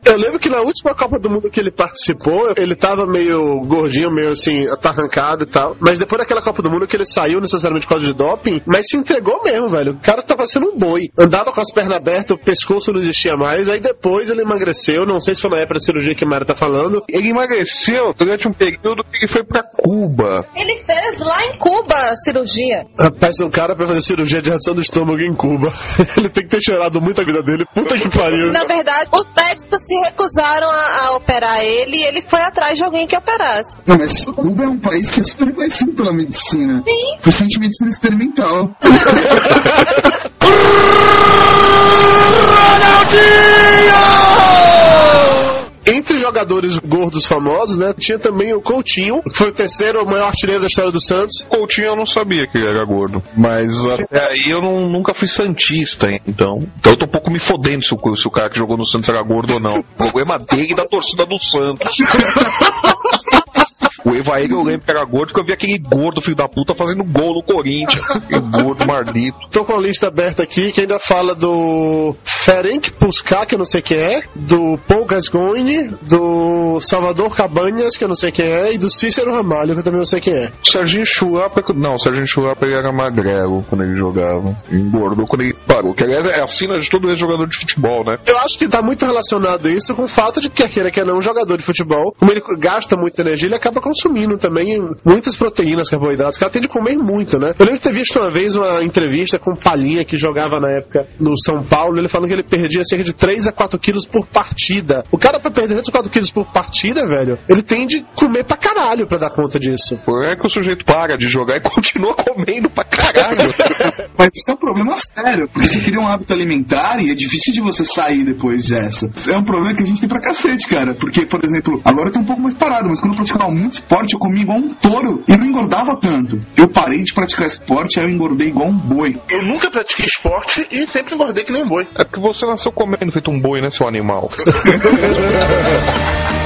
Eu lembro que na última Copa do Mundo que ele participou, ele tava meio gordinho, meio assim, atarrancado e tal. Mas depois daquela Copa do Mundo que ele saiu necessariamente por causa de doping, mas se entregou mesmo, velho. O cara tava sendo um boi. Andava com as pernas abertas, o pescoço não existia mais. Aí depois ele emagreceu, não sei se foi na época da cirurgia que a Mara tá falando. Ele emagreceu durante um período que ele foi pra Cuba. Ele fez lá em Cuba a cirurgia. Rapaz, um cara pra fazer cirurgia de redução do estômago em Cuba. <laughs> ele tem que ter cheirado muito a vida dele. Puta que pariu. Na verdade, os médicos se recusaram a, a operar ele e ele foi atrás de alguém que operasse. Não, mas Cuba é um país que é super conhecido pela medicina. Sim. Principalmente medicina experimental. <laughs> Entre jogadores gordos famosos, né? Tinha também o Coutinho, que foi o terceiro maior artilheiro da história do Santos. Coutinho eu não sabia que ele era gordo. Mas até aí eu não- nunca fui Santista, hein, então. Então eu tô um pouco me fodendo se o, se o cara que jogou no Santos era gordo ou não. O problema dele e da torcida do Santos. <laughs> O Evair eu lembro que era gordo porque eu vi aquele gordo filho da puta fazendo gol no Corinthians. <laughs> Aquele gordo mardito. Tô com a lista aberta aqui, que ainda fala do Ferenc Puskas, que eu não sei quem é, do Paul Gascoigne, do Salvador Cabanhas, que eu não sei quem é, e do Cícero Ramalho, que eu também não sei quem é. O Serginho Chulapa, não, o Serginho Chulapa ele era magrelo quando ele jogava. Engordou quando ele parou. Que aliás é a sina de todo ex-jogador de futebol, né? Eu acho que tá muito relacionado isso com o fato de que, queira que não, um jogador de futebol, como ele gasta muita energia, ele acaba consumindo também muitas proteínas, carboidratos, que ela tem de comer muito, né? Eu lembro de ter visto uma vez uma entrevista com o Palinha, que jogava na época no São Paulo, ele falando que ele perdia cerca de 3 a 4 quilos por partida. O cara, pra perder 3 a 4 quilos por partida, velho, ele tem de comer pra caralho pra dar conta disso. Por é que o sujeito para de jogar e <laughs> continua comendo pra caralho. <laughs> Mas isso é um problema sério, porque você cria um hábito alimentar e é difícil de você sair depois dessa. É um problema que a gente tem pra cacete, cara. Porque, por exemplo, agora eu tô um pouco mais parado, mas quando eu praticava muito esporte, eu comia igual um touro e não engordava tanto. Eu parei de praticar esporte, aí eu engordei igual um boi. Eu nunca pratiquei esporte e sempre engordei que nem um boi. É porque você nasceu comendo feito um boi, né, seu animal? <laughs>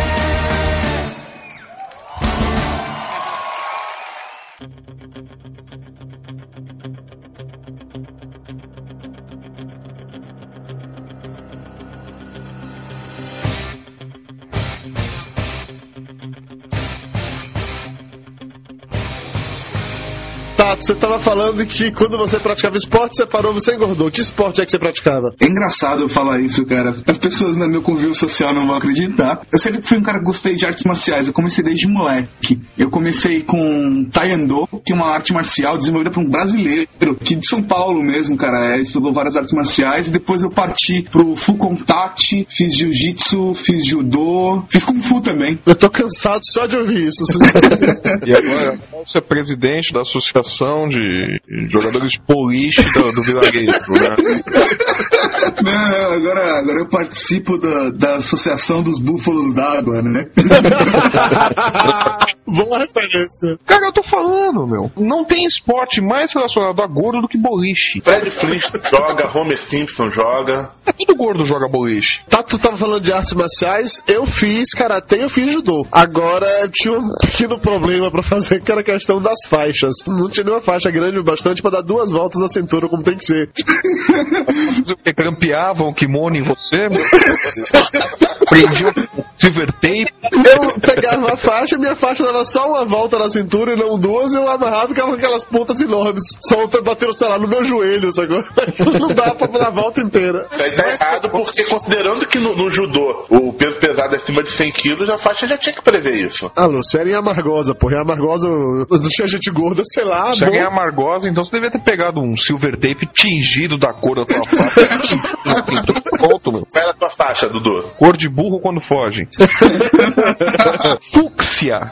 Tato, você tava falando que quando você praticava esporte, você parou, você engordou. Que esporte é que você praticava? É engraçado eu falar isso, cara. As pessoas no meu convívio social não vão acreditar. Eu sempre fui um cara que gostei de artes marciais. Eu comecei desde moleque. Eu comecei com Taekwondo, que é uma arte marcial desenvolvida por um brasileiro, que de São Paulo mesmo, cara. É, estudou várias artes marciais. E depois eu parti pro Full Contact, fiz Jiu-Jitsu, fiz Judô, fiz Kung Fu também. Eu tô cansado só de ouvir isso. <laughs> E agora você é presidente da Associação de Jogadores de Boliche do, do Vilarejo, né? <laughs> Não, agora, agora eu participo da, da Associação dos Búfalos d'Água, né? <laughs> Boa referência. Cara, eu tô falando, meu. Não tem esporte mais relacionado a gordo do que boliche. Fred Flintstone joga, Homer Simpson joga. Todo gordo joga boliche. Tato tava falando de artes marciais, eu fiz karatê e eu fiz judô. Agora tinha um pequeno problema pra fazer, que era a questão das faixas. Não tinha nenhuma faixa grande o bastante pra dar duas voltas na cintura, como tem que ser. Mas o que? Grampeavam o kimono em você, meu? Prendiam silver tape. Eu pegava a faixa, minha faixa dava só uma volta na cintura e não duas, eu amarrava com aquelas pontas enormes, solta, batendo, sei lá, no meu joelho, sacou? <laughs> Não dá pra dar a volta inteira. Aí tá errado porque considerando que no, no judô o peso pesado é acima de 100 quilos, a faixa já tinha que prever isso. Ah, Lúcio, era em Amargosa, porra. Em Amargosa não tinha gente gorda, sei lá. Se alguém é amargosa, então você devia ter pegado um silver tape tingido da cor da tua faixa. <laughs> Ponto, meu. Qual era a tua faixa, Dudu? Cor de burro quando foge. <laughs> Fúcsia.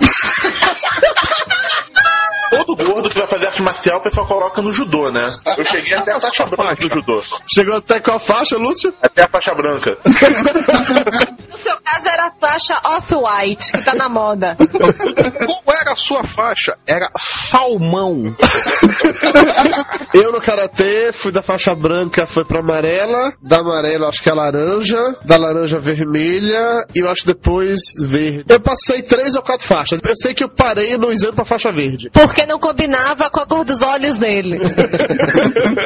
Todo gordo que vai fazer arte marcial, o pessoal coloca no judô, né? Eu cheguei até a faixa branca do judô. Chegou até com a faixa, Lúcio? Até a faixa branca. No seu caso era a faixa off-white, que tá na moda. <laughs> Era a sua faixa? Era salmão. <laughs> Eu no karatê fui da faixa branca, foi pra amarela, da amarela acho que é laranja, da laranja vermelha e eu acho depois verde. Eu passei três ou quatro faixas. Eu sei que eu parei no exame pra faixa verde. Porque não combinava com a cor dos olhos dele. <laughs>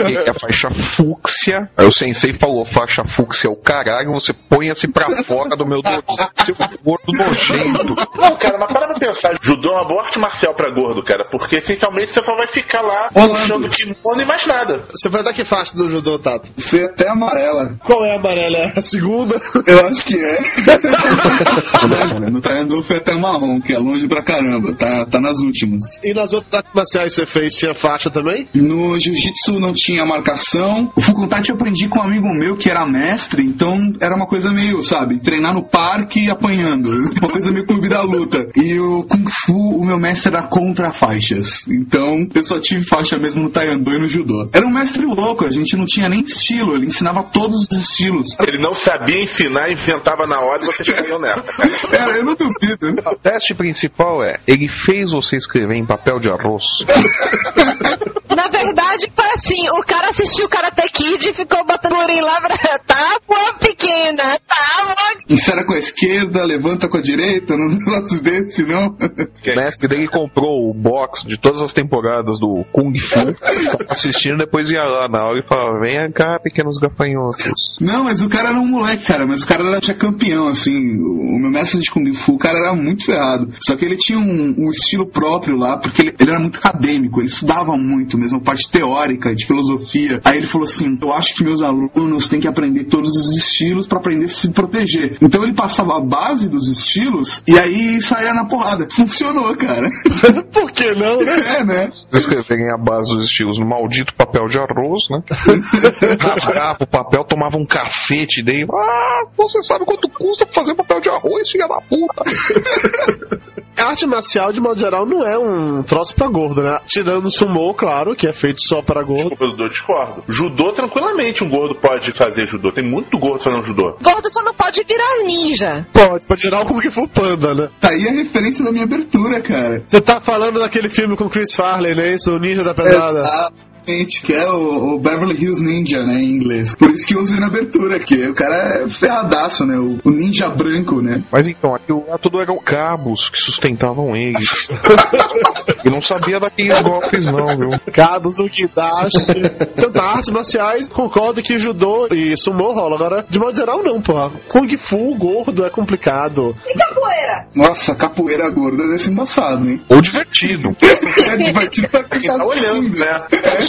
E a faixa fúcsia. Aí o sensei falou: faixa fúcsia é o caralho, você ponha-se pra fora do meu dorso. Seu gordo nojento. Não, cara, mas para pra pensar. Judô é uma boa arte marcial pra gordo, cara, porque essencialmente você só vai ficar lá Rolando. puxando kimono e mais nada. Você foi até que faixa do judô, Tato? Foi até amarela. Qual é a amarela? É a segunda? Eu acho que é. <laughs> no Taekwondo foi até marrom, que é longe pra caramba. Tá, tá nas últimas. E nas outras artes marciais que você fez, tinha faixa também? No jiu-jitsu não tinha marcação. O Fukutate eu aprendi com um amigo meu que era mestre, então era uma coisa meio, sabe, treinar no parque e apanhando. Uma coisa meio clube da luta. E o Kung Fu, o meu mestre era contra faixas. Então eu só tive faixa mesmo no Taekwondo e no Judô. Era um mestre louco, a gente não tinha nem estilo, ele ensinava todos os estilos. Ele não sabia ensinar, inventava na hora e vocês caíam nela. <laughs> Era, eu não duvido. O teste principal é: ele fez você escrever em papel de arroz? <laughs> Na verdade, foi assim: o cara assistiu o Karate Kid e ficou botando urim lá pra. <laughs> Tá, pô, pequena, tá, pô. Ensina com a esquerda, levanta com a direita, não negócio desse, não. O mestre dele comprou o box de todas as temporadas do Kung Fu, assistindo, depois ia lá na hora e falava: Vem cá, pequenos gafanhotos. Não, mas o cara era um moleque, cara. Mas o cara era já campeão, assim. O meu mestre de Kung Fu, o cara era muito ferrado. Só que ele tinha um, um estilo próprio lá, porque ele, ele era muito acadêmico, ele estudava muito mesmo, parte teórica, de filosofia. Aí ele falou assim: Eu acho que meus alunos têm que aprender todos os estilos para aprender a se proteger. Então ele passava a base dos estilos e aí saía na porrada. Funcionou, cara. <laughs> Por que não, né? É, né? Escreverem a base dos estilos no maldito papel de arroz, né? <laughs> Rasgava o papel, tomava um cacete dele. Ah, você sabe quanto custa fazer papel de arroz, filha da puta? A <laughs> arte marcial, de modo geral, não é um troço pra gordo, né? Tirando o sumô, claro, que é feito só para gordo. Desculpa, Dudu, eu discordo. Judô, tranquilamente, um gordo pode fazer judô. Tem muito gordo fazendo judô. Gordo só não pode virar ninja. Pode, pode tirar o como que for panda, né? Tá aí a referência da minha abertura, cara. Você tá falando daquele filme com Chris Farley, né? Isso, o Ninja da Pesada. Exatamente, que é o, o Beverly Hills Ninja, né, em inglês. Por isso que eu usei na abertura, que o cara é ferradaço, né, o, o ninja branco, né. Mas então, aqui o tudo eram cabos que sustentavam ele. <laughs> e não sabia daqueles golpes, não, viu? Cabos, o Kidashi. Tanto artes marciais, concordo que judô e sumô rola. Agora, de modo geral, não, porra. Kung Fu, gordo, é complicado. E capoeira? Nossa, capoeira gorda deve ser embaçado, hein. Ou divertido. <laughs> É divertido pra quem Quem tá olhando, né? É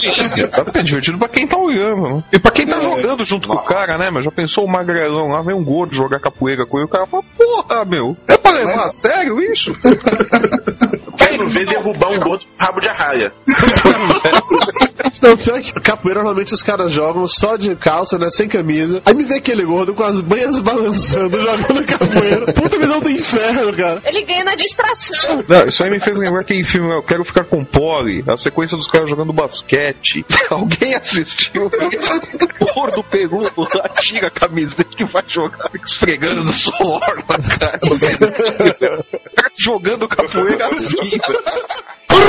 divertido pra quem tá olhando, né? E pra quem tá jogando junto com o cara, né? Mas já pensou o magrelão lá, vem um gordo jogar capoeira com ele, o cara fala, porra, meu, é pra levar a sério isso? <laughs> Quero ver derrubar um gordo com rabo de arraia. <laughs> Não, pior é que capoeira normalmente os caras jogam só de calça, né? Sem camisa. Aí me vê aquele gordo com as banhas balançando, <laughs> jogando capoeira. Puta visão do inferno, cara. Ele ganha na distração. Não, isso aí me fez lembrar aquele filme, Eu Quero Ficar com Polly, a sequência dos caras jogando basquete. <laughs> Alguém assistiu? O gordo pegou, tira a camiseta e vai jogar, fica esfregando suor na <laughs> cara. O cara jogando capoeira assim. 음~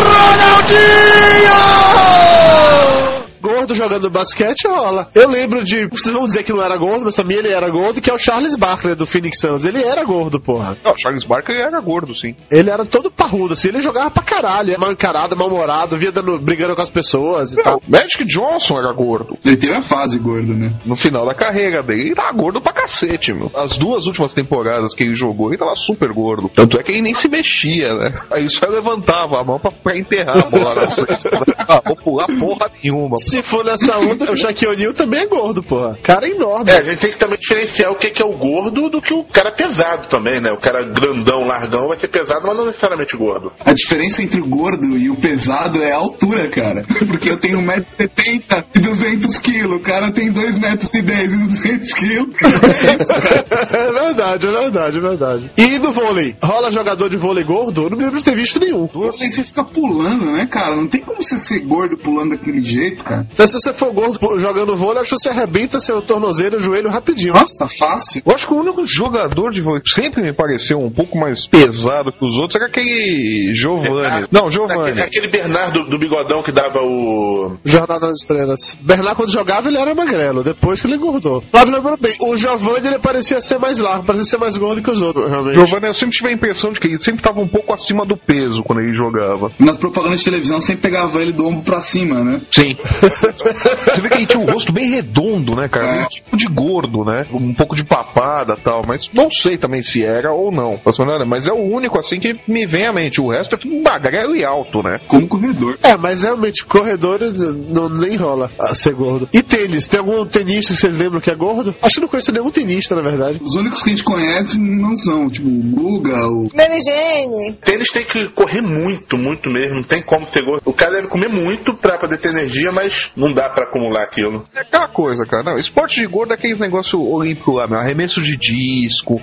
놀러 오. Gordo jogando basquete rola. Eu lembro de. Vocês vão dizer que não era gordo, mas também ele era gordo, que é o Charles Barkley do Phoenix Suns. Ele era gordo, porra. Não, Charles Barkley era gordo, sim. Ele era todo parrudo, assim. Ele jogava pra caralho. Mal encarado, mal-humorado, via dando, brigando com as pessoas e Não, tal. Magic Johnson era gordo. Ele teve a fase gordo, né. No final da carreira dele, ele tava gordo pra cacete, meu. As duas últimas temporadas que ele jogou, ele tava super gordo. Tanto é que ele nem se mexia, né? Aí só levantava a mão pra, pra enterrar a bola. <laughs> ah, vou pular porra nenhuma. Se for nessa onda, o Shaquille O'Neal também é gordo, porra. Cara enorme. É, a gente tem que também diferenciar o que que é o gordo do que o cara pesado também, né? O cara grandão, largão vai ser pesado, mas não necessariamente gordo. A diferença entre o gordo e o pesado é a altura, cara. <laughs> Porque eu tenho 1,70m e 200kg. O cara tem 2,10m e 200kg. <laughs> é verdade, é verdade, é verdade. E no vôlei? Rola jogador de vôlei gordo? Eu não me lembro de ter visto nenhum. Vôlei você fica pulando, né, cara? Não tem como você ser gordo pulando daquele jeito, cara. Então, se você for gordo jogando vôlei, acho que você arrebenta seu tornozelo e o joelho rapidinho. Nossa, fácil. Eu acho que o único jogador de vôlei que sempre me pareceu um pouco mais pesado que os outros era aquele Giovanni. Não, Giovanni. Aquele, aquele Bernardo do bigodão que dava o. Jornada das Estrelas. Bernard, quando jogava, ele era magrelo. Depois que ele engordou. Flávio lembrou bem. O Giovanni, ele parecia ser mais largo, parecia ser mais gordo que os outros, realmente. Giovanni, eu sempre tive a impressão de que ele sempre estava um pouco acima do peso quando ele jogava. Nas propagandas de televisão sempre pegava ele do ombro pra cima, né? Sim. <laughs> Você vê que ele tinha um rosto bem redondo, né, cara? Tipo de gordo, né? Um pouco de papada tal, mas não sei também se era ou não. Mas é o único assim que me vem à mente. O resto é tudo magrelo e alto, né? Como corredor. É, mas realmente, corredores não, nem rola a ser gordo. E tênis? Tem algum tenista que vocês lembram que é gordo? Acho que não conheço nenhum tenista, na verdade. Os únicos que a gente conhece não são, tipo, o Guga, o. Mary Jane. Tênis tem que correr muito, muito mesmo. Não tem como ser gordo. O cara deve comer muito pra poder ter energia, mas não dá pra acumular aquilo. É aquela coisa, cara. Não, esporte de gordo é aqueles negócio olímpico lá, meu. Arremesso de disco,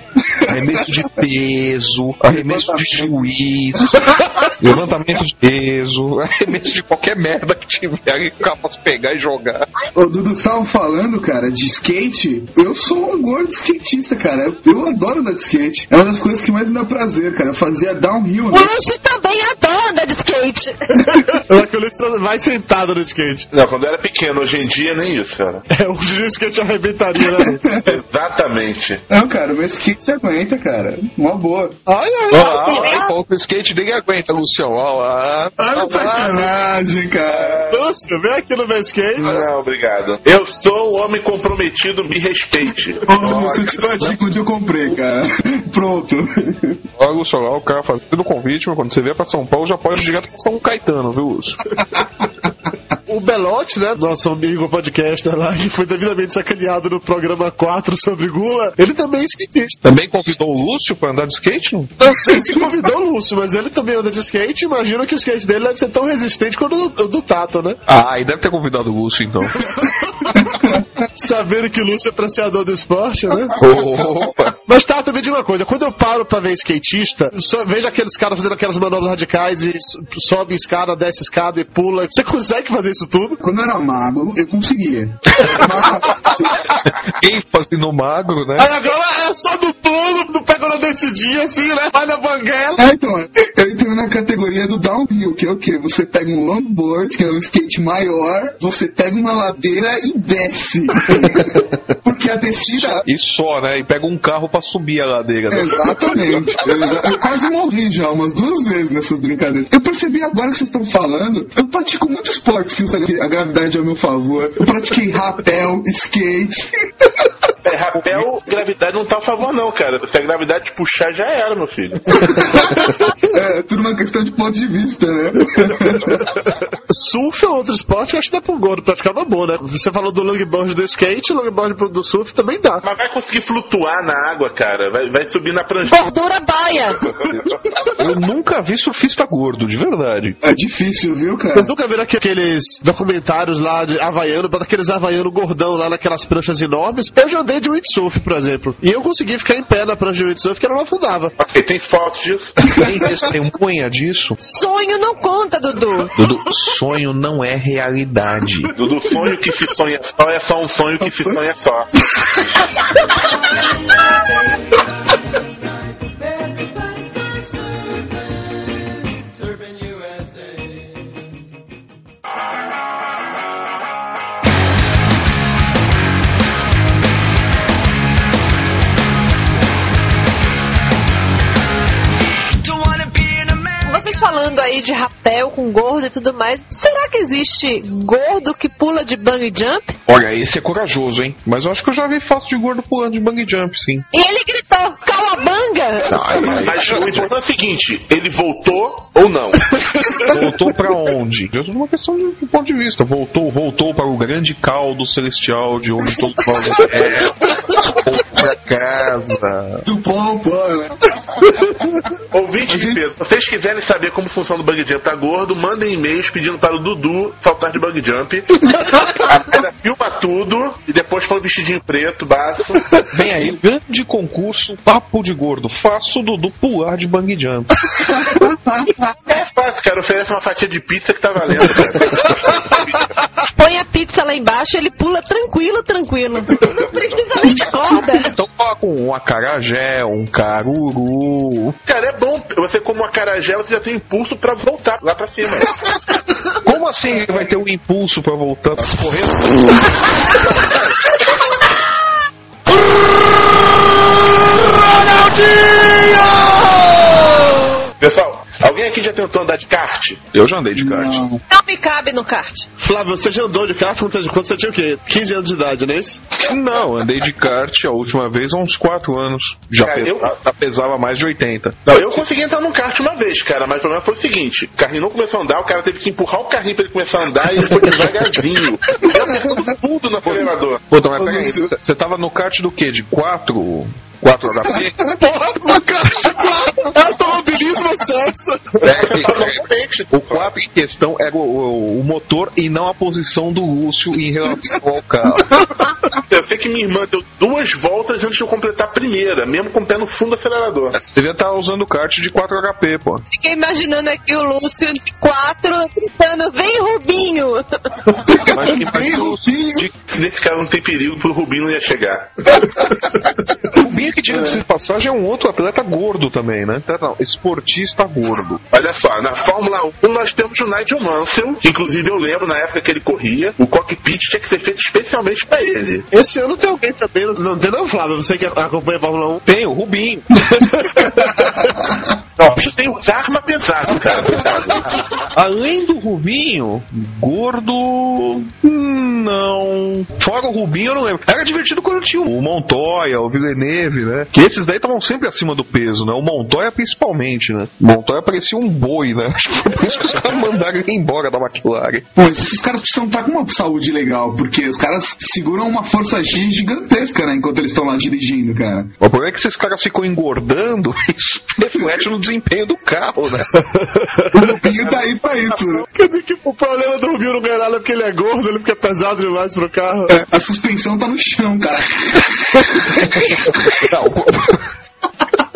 arremesso de peso, <laughs> arremesso de juiz, <laughs> levantamento de peso, arremesso de qualquer merda que tiver e capaz de pegar e jogar. O Dudu tava falando, cara, de skate. Eu sou um gordo skatista, cara. Eu, eu adoro andar de skate. É uma das coisas que mais me dá prazer, cara. Eu fazia downhill, né? Você também adora andar de skate. <laughs> O Luiz vai sentado no skate. Não, quando eu era pequeno, hoje em dia nem isso, cara. É, hoje em dia o skate arrebentaria, né? <laughs> Exatamente. Não, cara, o meu skate se aguenta, cara. Uma boa. Olha olha lá, o skate ninguém aguenta, Lucião. Olha lá. Olha Olha sacanagem, cara. Lúcio, vem aqui no meu skate. Não, obrigado. Eu sou o homem comprometido, me respeite. Ô, Lúcio, eu te dou a dica onde eu comprei, cara. <laughs> Pronto. Olha, Lúcio, o cara fazendo convite, mas quando você vier pra São Paulo, já pode ir direto pra São Caetano, viu, Lúcio? <laughs> O Belote, né, nosso amigo podcaster lá, que foi devidamente sacaneado no programa 4 sobre Gula, ele também é skatista. Também convidou o Lúcio pra andar de skate, não? Não sei se convidou o Lúcio, mas ele também anda de skate. Imagino que o skate dele deve ser tão resistente quanto o do, do Tato, né? Ah, e deve ter convidado o Lúcio, então. <laughs> Sabendo que o Lúcio é apreciador do esporte, né? <laughs> Opa! Mas tá, também digo uma coisa, quando eu paro pra ver skatista, só vejo aqueles caras fazendo aquelas manobras radicais e sobe escada, desce escada e pula. Você consegue fazer isso tudo? Quando eu era magro, eu conseguia. <laughs> ênfase no magro, né? Aí agora é só do pulo, não pega no descidinho assim, né? Vai na banguela. É, então, eu entrei na categoria do downhill, que é o quê? Você pega um longboard, que é um skate maior, você pega uma ladeira e desce. <laughs> Porque a descida. E só, né? E pega um carro pra subir a ladeira. né? Exatamente. Eu, quase morri já umas duas vezes nessas brincadeiras. Eu percebi agora que vocês estão falando, eu pratico muitos esportes que a gravidade ao meu favor. Eu pratiquei rapel, skate. É, rapel, gravidade não tá a favor, não, cara. Se a gravidade te puxar, já era, meu filho. <laughs> É, tudo uma questão de ponto de vista, né? <laughs> Surf é outro esporte, eu acho que dá pro gordo praticar uma boa, né? Você falou do longboard do skate, longboard do surf também dá. Mas vai conseguir flutuar na água, cara. Vai, vai subir na prancha. Gordura baia. <laughs> Eu nunca vi surfista gordo, de verdade. É difícil, viu, cara? Vocês nunca viram aqueles documentários lá de Havaiano, bota aqueles Havaiano gordão lá naquelas pranchas enormes? Eu já andei de windsurf, por exemplo. E eu consegui ficar em pé na prancha de windsurf que ela não afundava. Ok, tem fotos disso. <laughs> Tem testemunha disso? Sonho não conta, Dudu. Dudu, sonho não é realidade. Do sonho que se sonha só é só um sonho que se sonha só. <laughs> Falando aí de rapel com gordo e tudo mais, será que existe gordo que pula de bungee jump? Olha, esse é corajoso, hein? Mas eu acho que eu já vi foto de gordo pulando de bungee jump, sim. E ele gritou, calabanga! Ai, Mas o importante é o seguinte: ele voltou ou não? <laughs> Voltou pra onde? É uma questão de, de ponto de vista. Voltou, voltou para o grande caldo celestial de onde todo mundo é. <laughs> Casa. Do pão, pão, né? <laughs> Ouvinte de peso, se vocês quiserem saber como funciona o bug jump pra gordo, mandem e-mails pedindo para o Dudu saltar de bug jump. <laughs> A filma tudo e depois põe um vestidinho preto, básico. Vem aí, grande concurso, papo de gordo. Faço o Dudu pular de bungee jump. <laughs> É fácil, cara. Oferece uma fatia de pizza que tá valendo, cara. Põe a pizza lá embaixo ele pula tranquilo, tranquilo. Não precisa nem de corda. Então coloca um acarajé, um caruru. Cara, é bom. Você como uma carajé, você já tem impulso pra voltar lá pra cima. <laughs> Como assim vai ter um impulso pra voltar correndo? <laughs> Pessoal, Alguém aqui já tentou andar de kart? Eu já andei de kart. Não, não me cabe no kart. Flávio, você já andou de kart quando você, quando você tinha o quê? 15 anos de idade, não é isso? Não, andei de kart a última vez há uns 4 anos. Já, cara, pesa, eu... já pesava mais de 80. Não, eu consegui entrar num kart uma vez, cara, mas o problema foi o seguinte: o carrinho não começou a andar, o cara teve que empurrar o carrinho pra ele começar a andar e ele foi devagarzinho. Eu tudo no acelerador. Pô, então, mas pega aí, você tava no kart do quê? De 4? 4 HP? Porra, no kart de 4! Automobilismo 7! isso. É, é, o quarto em questão é o, o, o, motor e não a posição do Lúcio em relação ao carro. <laughs> Eu sei que minha irmã deu duas voltas antes de eu completar a primeira, mesmo com o pé no fundo do acelerador. Você devia estar usando o kart de 4 HP, pô. Fiquei imaginando aqui o Lúcio de 4 gritando: vem Rubinho! Mas que passou. Rubinho! Nesse caso não tem perigo pro Rubinho não ia chegar. Rubinho que tinha é. de passagem é um outro atleta gordo também, né? Esportista gordo. Olha só, na Fórmula 1 nós temos o Nigel Mansell, que inclusive eu lembro na época que ele corria, o cockpit tinha que ser feito especialmente pra ele. Esse ano tem alguém também, não- não tem não, Flávio? Você que acompanha a Fórmula 1? Tem o Rubinho. <laughs> Ó, o bicho tem arma pesado, cara. Além do Rubinho, gordo. Não. Fora o Rubinho, eu não lembro. Era divertido quando tinha o Montoya, o Villeneuve, né? Que esses daí estavam sempre acima do peso, né? O Montoya principalmente, né? Montoya parecia um boi, né? <laughs> Acho que foi por isso que os caras mandaram ele embora da McLaren. Pô, esses caras precisam estar com uma saúde legal, porque os caras seguram uma força G gigantesca, né, enquanto eles estão lá dirigindo, cara. O problema é que esses caras ficam engordando, <laughs> isso reflete no desempenho do carro, né? O Rubinho tá aí pra isso, né? <laughs> O problema do Rubinho não ganhar nada é porque ele é gordo, ele fica pesado demais pro carro. É, a suspensão tá no chão, cara. Não,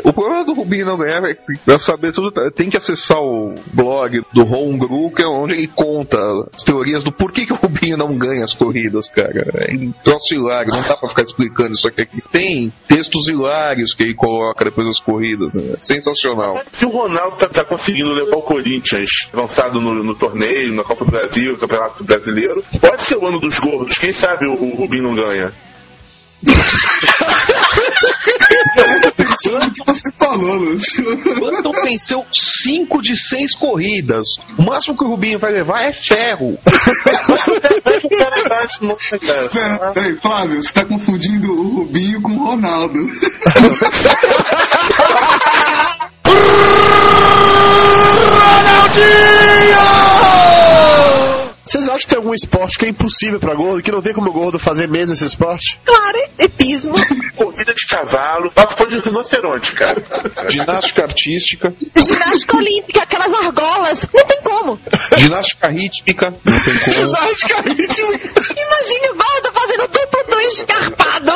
o- problema do Rubinho não ganhar é que pra saber tudo, tem que acessar o blog do Ron Grucker, onde ele conta as teorias do porquê que o Rubinho não ganha as corridas, cara. É um troço hilário, não dá pra ficar explicando isso aqui. Tem textos hilários que ele coloca depois das corridas, né? Sensacional. Se o Ronaldo tá, tá conseguindo levar o Corinthians avançado no, no torneio, na Copa do Brasil, no Campeonato Brasileiro, pode ser o ano dos gordos. Quem sabe o, o Rubinho não ganha? <laughs> Pensando no que você falou, Lúcio. Landon venceu 5 de 6 corridas. O máximo que o Rubinho vai levar é ferro. Pera- Peraí, Flávio, você tá confundindo o Rubinho com o Ronaldo. <laughs> Vocês tem algum esporte que é impossível pra gordo, que não tem como o gordo fazer mesmo esse esporte? Claro, epismo. <laughs> Corrida de cavalo, papo foi de rinoceronte, cara. Ginástica artística, Ginástica olímpica, aquelas argolas. Não tem como. ginástica rítmica, não tem como. Imagine o gordo fazendo duplo twist escarpado.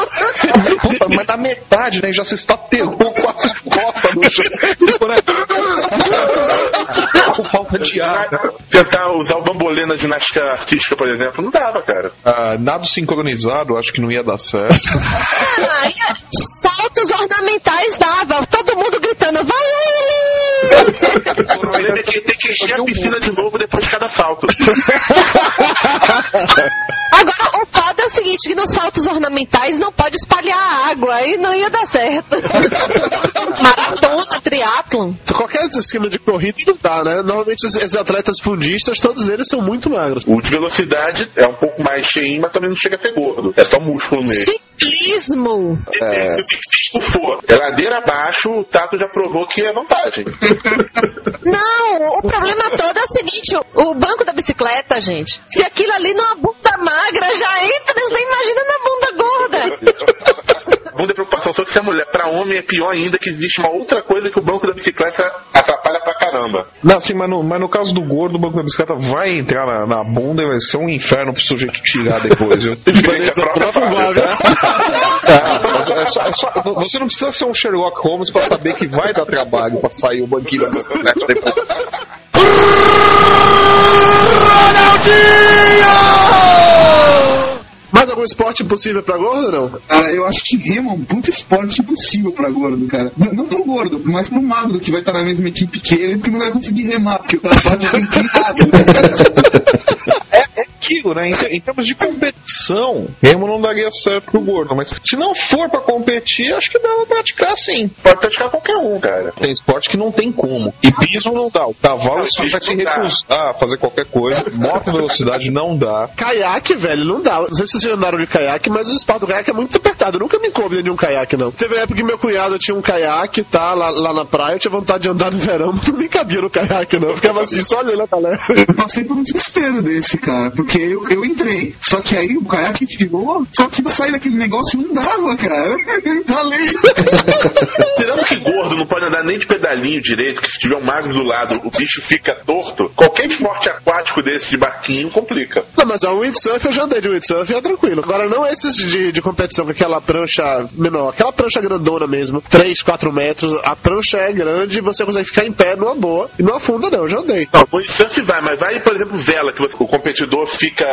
Puta, mas na metade, né? Já se estatelou com as costas no chão. Tipo, né? Com falta de ar. né? Tentar usar o bambolê na ginástica artística, por exemplo, não dava, cara. Ah, nado sincronizado, acho que não ia dar certo. <laughs> Saltos ornamentais dava. Todo mundo gritando, vai! O problema é que tem que encher a piscina de novo depois de cada salto. Agora, o foda é o seguinte, que nos saltos ornamentais não pode espalhar a água, aí não ia dar certo. Maratona, triatlon. Qualquer esquema de corrida não dá, né? Normalmente esses atletas fundistas, todos eles são muito magros. O de velocidade é um pouco mais cheinho, mas também não chega a ser gordo. É só músculo mesmo. Ciclismo. Depende se o ciclista for. É ladeira abaixo, o Tato já provou que é vantagem. Não, o problema todo é o seguinte, o banco da bicicleta, gente, se aquilo ali numa bunda magra já entra, você imagina na bunda gorda. Bunda é preocupação só que se é mulher. Pra homem é pior ainda que existe uma outra coisa que o banco da bicicleta atrapalha pra caramba. Não, assim, mas no, mas no caso do gordo, o banco da bicicleta vai entrar na, na bunda e vai ser um inferno pro sujeito tirar depois. viu? <laughs> Própria. É, <laughs> é só- é só- você não precisa ser um Sherlock Holmes pra saber que vai dar trabalho pra sair o banquinho da bicicleta depois. <laughs> Mais algum esporte impossível pra gordo ou não? Cara, eu acho que remo é um puto esporte impossível pra gordo, cara. Não, não pro gordo, mas pro magro que vai estar na mesma equipe que ele, porque não vai conseguir remar, porque o cara pode <laughs> ter inclinado. Aquilo, né? Em, em termos de competição, remo não daria certo pro gordo. Mas se não for pra competir, acho que dá pra praticar sim. Pode praticar qualquer um, cara. Tem esporte que não tem como. Hipismo não dá. O cavalo só vai se não dá. recusar a fazer qualquer coisa. Moto velocidade não dá. Caiaque, velho, não dá. Não sei se vocês já andaram de caiaque, mas o espaço do caiaque é muito apertado. Eu nunca me coube de um caiaque, não. Teve uma época que meu cunhado tinha um caiaque, tá? Lá, lá na praia, eu tinha vontade de andar no verão, <laughs> mas não me cabia no caiaque, não. Eu ficava assim, só olhando a galera. Eu passei por um desespero desse, cara, porque eu, eu entrei. Só que aí o caiaque tirou, só que pra sair daquele negócio não dava, cara. Falei. <laughs> Tirando que gordo não pode andar nem de pedalinho direito, que se tiver um magro do lado, o bicho fica torto. Qualquer esporte aquático desse de barquinho complica. Não, mas o windsurf eu já andei de windsurf e é tranquilo. Agora não esses de, de competição com aquela prancha menor, aquela prancha grandona mesmo, 3, 4 metros, a prancha é grande e você consegue ficar em pé numa boa e não afunda não, eu já andei. Não, o windsurf vai, mas vai, por exemplo, vela, que você- o competidor fica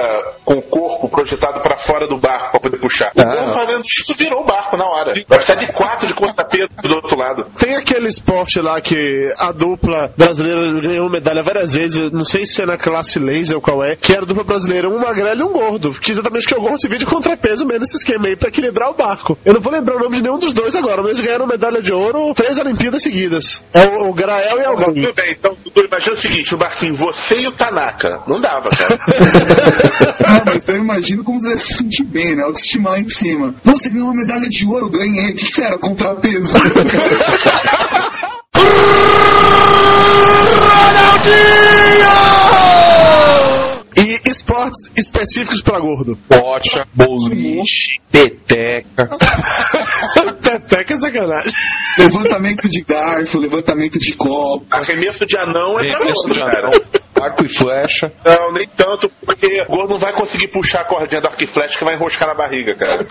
com o corpo projetado pra fora do barco pra poder puxar. O Ah. gordo fazendo isso virou o barco na hora. Vai estar de quatro de contrapeso do outro lado. Tem aquele esporte lá que a dupla brasileira ganhou medalha várias vezes, não sei se é na classe laser ou qual é, que era a dupla brasileira, um magrelo e um gordo. Que exatamente que o se vê de contrapeso mesmo nesse esquema aí pra equilibrar o barco. Eu não vou lembrar o nome de nenhum dos dois agora, mas eles ganharam medalha de ouro três Olimpíadas seguidas. É o, o Grael e alguém. Tudo bem, então imagina o seguinte, no barquinho, você e o Tanaka. Não dava, cara. <laughs> Ah, mas eu imagino como você se sentir bem, né? Autoestima lá em cima. Você ganhou uma medalha de ouro, ganhei. O que, que você era? Contrapeso. E esportes específicos pra gordo. Bocha, boliche, peteca. <laughs> Peteca é sacanagem. levantamento de garfo, levantamento de copo. Arremesso de anão é pra Arremesso gordo, cara. Arco e flecha. Não, nem tanto, porque o gordo não vai conseguir puxar a cordinha do arco e flecha que vai enroscar na barriga, cara.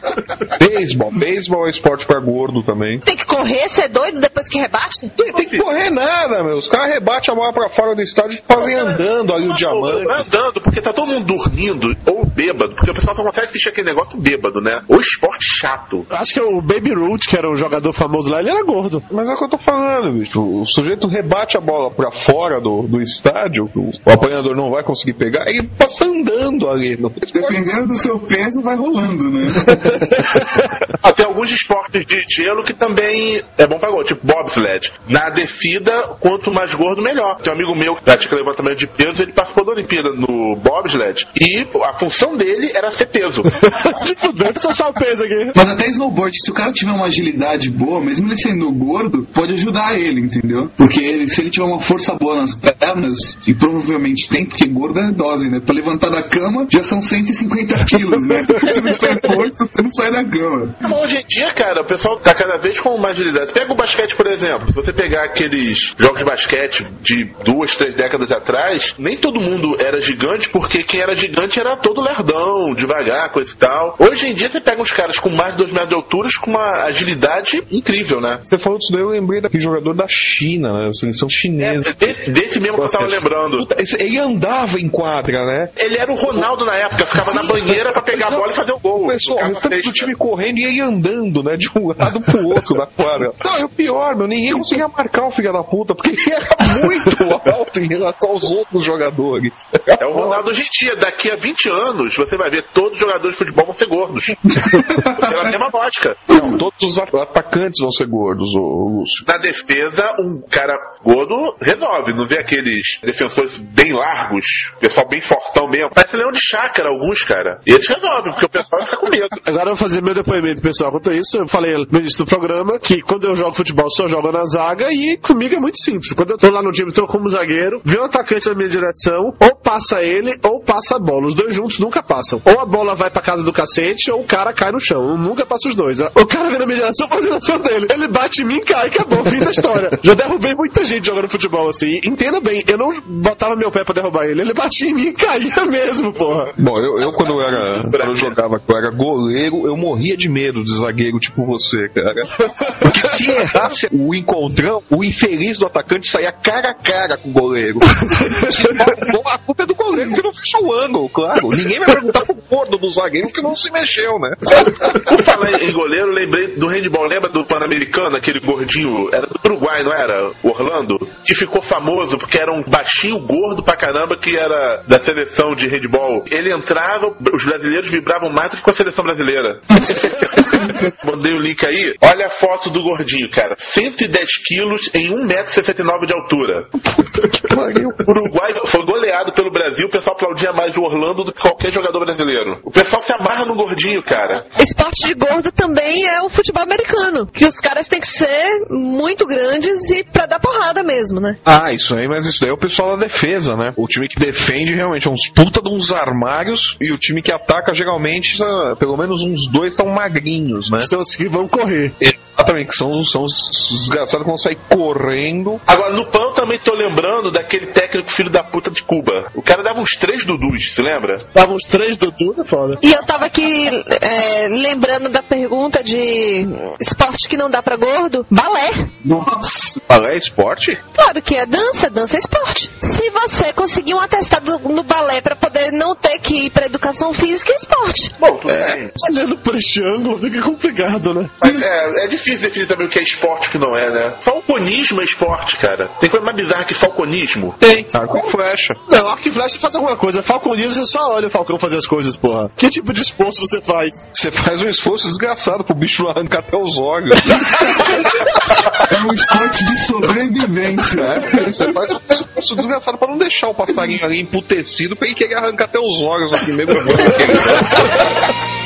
Beisebol. Beisebol é esporte pra gordo também. Tem que correr, ser doido depois que rebate? Tem, tem que correr nada, meu. Os caras rebatem a bola pra fora do estádio e fazem andando ali o diamante. Vai andando, porque tá todo mundo dormindo ou bêbado, porque o pessoal só consegue assistir aquele negócio bêbado, né? O esporte chato. Acho que o Baby Root, que era o jogador famoso lá, ele era gordo. Mas é o que eu tô falando, bicho. O sujeito rebate a bola pra fora do, do estádio, o, apanhador não vai conseguir pegar, e passa andando ali. No. Dependendo do seu peso, vai rolando, né? <laughs> Ah, tem alguns esportes de gelo que também é bom pra gordo, tipo bobsled. Na descida, quanto mais gordo, melhor. Tem um amigo meu que pratica levantamento de peso, ele participou da Olimpíada no bobsled e a função dele era ser peso. <laughs> tipo, deve só o peso aqui. Mas até snowboard, se o cara tiver uma agilidade boa, mesmo ele sendo gordo, pode ajudar ele, entendeu? Porque ele- se ele tiver uma força boa nas pernas, e provavelmente tem, porque gordo é dose, né? Pra levantar da cama já são 150 quilos, né? se não tiver força, você não sai da cama. Hoje em dia, cara, o pessoal tá cada vez com mais agilidade. Pega o basquete, por exemplo. Se você pegar aqueles jogos de basquete de duas, três décadas atrás, nem todo mundo era gigante, porque quem era gigante era todo lerdão, devagar, coisa e tal. Hoje em dia, você pega uns caras com mais de dois metros de altura com uma agilidade incrível, né? Você falou disso daí, eu lembrei daquele jogador da China, né? Da seleção chinesa. De- desse mesmo que eu tava lembrando. Puta, ele andava em quadra, né? Ele era o Ronaldo na época, ficava na banheira pra pegar a bola e fazer o gol. O Ficava restante do time correndo e ele andando, né? De um lado pro outro da quadra. <laughs> Não, e o pior, meu, ninguém conseguia marcar o filho da puta, porque ele era muito <laughs> alto em relação aos outros jogadores. É o Ronaldo hoje em dia. Daqui a 20 anos, você vai ver todos os jogadores de futebol vão ser gordos. <laughs> Pela mesma lógica. Não, todos os at- atacantes vão ser gordos, ô, Lúcio. Na defesa, um cara gordo resolve. Não vê aqueles defensores bem largos, pessoal bem fortão mesmo. Parece leão de chácara, alguns, cara. E eles resolvem, porque o pessoal fica com medo. <laughs> Agora eu vou fazer meu depoimento, pessoal. Quanto a isso, eu falei no início do programa que quando eu jogo futebol, só jogo na zaga e comigo é muito simples. Quando eu tô lá no time, tô como zagueiro, vê um atacante na minha direção, ou passa ele, ou passa a bola. Os dois juntos nunca passam. Ou a bola vai pra casa do cacete, ou o cara cai no chão. Eu nunca passa os dois. O cara vem na minha direção, faz a dele. Ele bate em mim, cai, acabou, fim da história. <laughs> Já derrubei muita gente jogando futebol assim. Entenda bem, eu não botava meu pé pra derrubar ele. Ele batia em mim e caía mesmo, porra. Bom, eu, eu quando eu era. Quando eu jogava, quando eu era goleiro, eu morria de medo de zagueiro tipo você, cara. Porque se errasse o encontrão, o infeliz do atacante saía cara a cara com o goleiro. Bom, a culpa é do goleiro que não fechou o ângulo, claro. Ninguém vai perguntar pro gordo do zagueiro que não se mexeu, né? Por falar em goleiro, lembrei do handball. Lembra do Pan-Americano, aquele gordinho? Era do Uruguai, não era? O Orlando? que ficou famoso porque era um baixinho gordo pra caramba que era da seleção de handball. Ele entrava, os brasileiros vibravam mais do que com a seleção brasileira. <laughs> Mandei o link aí. Olha a foto do gordinho, cara. 110 quilos em 1,69m de altura. O Uruguai foi goleado pelo Brasil, o pessoal aplaudia mais o Orlando do que qualquer jogador brasileiro. O pessoal se amarra no gordinho, cara. Esporte de gordo também é o futebol americano, que os caras têm que ser muito grandes e pra dar porrada mesmo, né? Ah, isso aí, mas isso daí é o pessoal da defesa, né? O time que defende realmente é uns puta de uns armários e o time que ataca geralmente, pelo menos uns dois são magrinhos, né? São os que vão correr. Exatamente, que são, são os desgraçados que vão sair correndo. Agora, no PAN também tô lembrando daquele técnico filho da puta de Cuba. O cara dava uns três dudus, se lembra? Dava uns três Dudu, é foda. E eu tava aqui é, lembrando da pergunta de esporte que não dá pra gordo. Balé. Nossa. Balé é esporte? Claro que é dança, dança é esporte. Se você conseguir um atestado no balé pra poder não ter que ir pra educação física, é esporte. Bom, bem. Olhando por este ângulo fica complicado, né? Mas é, é difícil definir também o que é esporte e o que não é, né? Falconismo é esporte, cara. Tem coisa mais bizarra que falconismo. Tem. Arco e flecha. Não, arco e flecha faz alguma coisa. Falconismo você só olha o Falcão fazer as coisas, porra. Que tipo de esforço você faz? Você faz um esforço desgraçado pro bicho arrancar até os olhos. <laughs> É um esporte de sobrevivência. É, você faz um esforço desgraçado pra não deixar o passarinho ali emputecido pra ele querer arrancar até os olhos aqui mesmo. <laughs>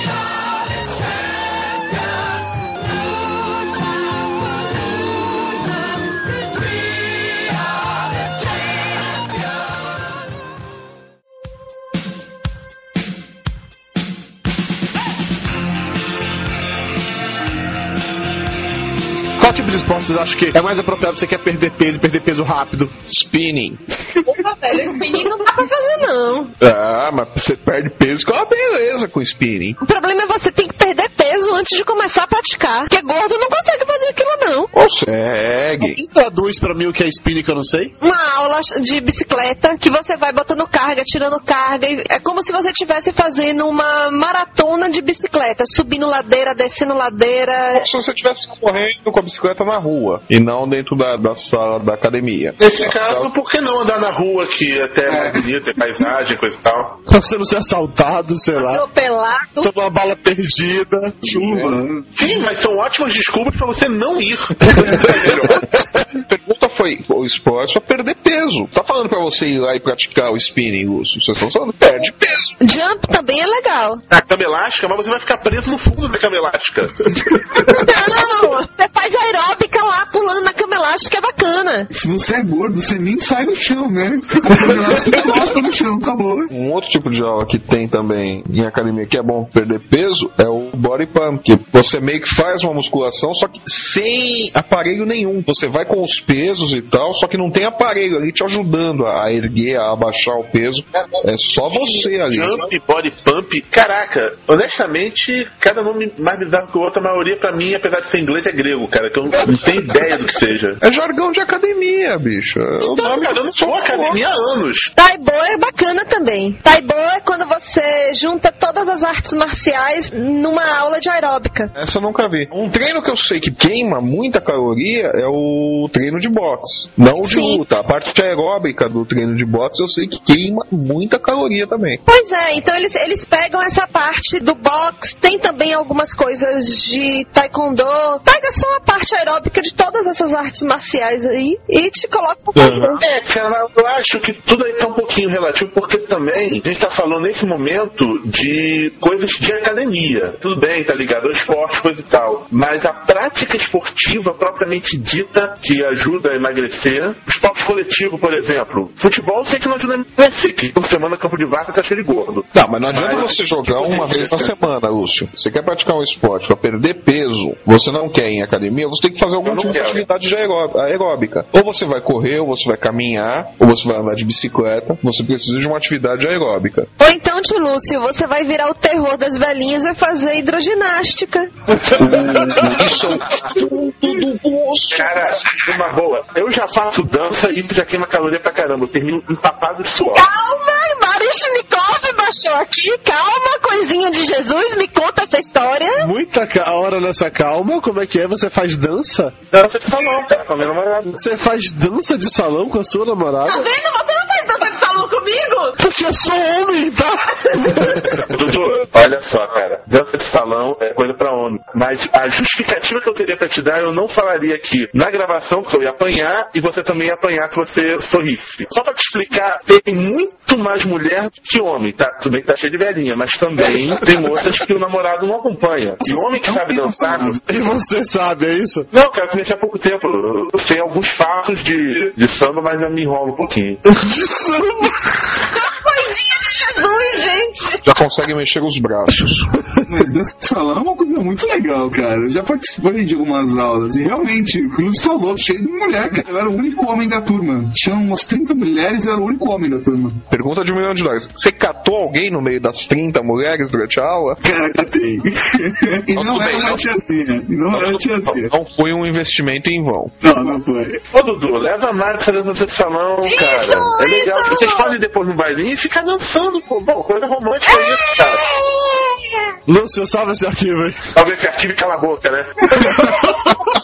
vocês acham que é mais apropriado pra você quer perder peso e perder peso rápido? Spinning. Opa, velho, spinning não dá pra fazer, não. Ah, mas você perde peso com uma beleza com spinning. O problema é você tem que perder peso antes de começar a praticar. Porque gordo não consegue fazer aquilo, não. Consegue. Quem traduz pra mim o que é spinning que eu não sei? Uma aula de bicicleta que você vai botando carga, tirando carga. e É como se você estivesse fazendo uma maratona de bicicleta, subindo ladeira, descendo ladeira. Como se você estivesse correndo com a bicicleta na rua e não dentro da, da sala da academia. Nesse caso, por que não andar na rua que até é mais bonito, tem paisagem, coisa e tal? Pra você não ser assaltado, sei lá. Atropelado. Tomar uma bala perdida. Chuva. Sim, mas são ótimas desculpas pra você não ir. <laughs> A pergunta foi: o esporte pra perder peso. Tá falando pra você ir lá e praticar o spinning, Lúcio? Vocês estão falando, perde peso. Jump também é legal. A cama elástica, mas você vai ficar preso no fundo da cama elástica. Não, você faz aeróbica lá, pulando na cama elástica, é bacana. Se você é gordo, você nem sai do chão, né? Você encosta no chão, acabou. Um outro tipo de aula que tem também em academia que é bom perder peso é o body pump, que você meio que faz uma musculação, só que sem aparelho nenhum. Você vai com os pesos e tal, só que não tem aparelho ali te ajudando a erguer, a abaixar o peso. É só você ali. Jump, body pump. Caraca, honestamente, cada nome mais bizarro que o outro, a maioria pra mim, apesar de ser inglês, é grego, cara, que eu não tenho ideia do que seja. É jargão de academia, bicho. O Então, nome cara, eu não sou academia há anos. Taibo é bacana também. Taibo é quando você junta todas as artes marciais numa aula de aeróbica. Essa eu nunca vi. Um treino que eu sei que queima muita caloria é o treino de boxe. Não de Sim. luta. A parte aeróbica do treino de boxe eu sei que queima muita caloria também. Pois é, então eles, eles pegam essa parte do boxe, tem também algumas coisas de taekwondo, pega só a parte aeróbica de todas essas artes marciais aí e te coloca pra fazer. É, cara, eu acho que tudo aí tá um pouquinho relativo, porque também a gente tá falando nesse momento de coisas de academia. Tudo bem, tá ligado ao esporte, coisa e tal. Mas a prática esportiva propriamente dita, que ajuda a emagrecer, esporte coletivo, por exemplo. Futebol eu sei que não ajuda a emagrecer, que por semana campo de vaca tá cheio de gordo. Não, mas não adianta Mas- você jogar uma vez na semana, Lúcio. Você quer praticar um esporte pra perder peso, você não quer ir em academia, você tem que fazer algum tipo de quero. atividade de aeró- aeróbica. Ou você vai correr, ou você vai caminhar, ou você vai andar de bicicleta. Você precisa de uma atividade aeróbica. Ou então, tio Lúcio, você vai virar o terror das velhinhas e vai fazer hidroginástica. Isso é um assunto do osso. Cara, uma boa. Eu já faço dança e já queima caloria pra caramba. Eu termino empapado de suor. Calma, Marishnikov baixou aqui. Calma, coisinha de Jesus, me conta essa história. Muita hora nessa calma. Como é que é? Você faz dança? Dança de salão, cara, com a minha namorada. Você faz dança de salão com a sua Tá namorada? vendo? Você não faz dança de salão comigo? Porque eu sou homem, tá? Dudu, olha só, cara. Dança de salão é coisa pra homem. Mas a justificativa que eu teria pra te dar, eu não falaria aqui na gravação que eu ia apanhar e você também ia apanhar se você sorrisse. Só pra te explicar, tem muito mais mulher do que homem. Tá, tudo bem que tá cheio de velhinha, mas também tem moças que o namorado não acompanha. E homem que sabe dançar. E você sabe, é isso? Não, cara, eu conheci há pouco tempo. Eu sei alguns passos de, de samba, mas eu me enrolo um pouquinho. De samba. <laughs> ¡Ay, Dios! Jesus, gente. Já consegue mexer os braços. <laughs> Mas dança de salão é uma coisa muito legal, cara. Eu já participei de algumas aulas e realmente, o Lúcio falou, cheio de mulher, cara. Eu era o único homem da turma. Tinha umas 30 mulheres e eu era o único homem da turma. Pergunta de um milhão de dólares. Você catou alguém no meio das 30 mulheres durante a aula? Cara, catei. e Não, não era bem, uma não. tiazinha. E não era uma tiazinha. Não foi um investimento em vão. Não, não foi. Ô Dudu, leva a Mari pra fazer dança de salão, cara. É legal. isso! Vocês podem ir depois no bailinho e ficar dançando, pô. Bom, coisa romântica é isso, cara. Lúcio, salva esse arquivo aí. Talvez esse arquivo e cala a boca, né? <laughs>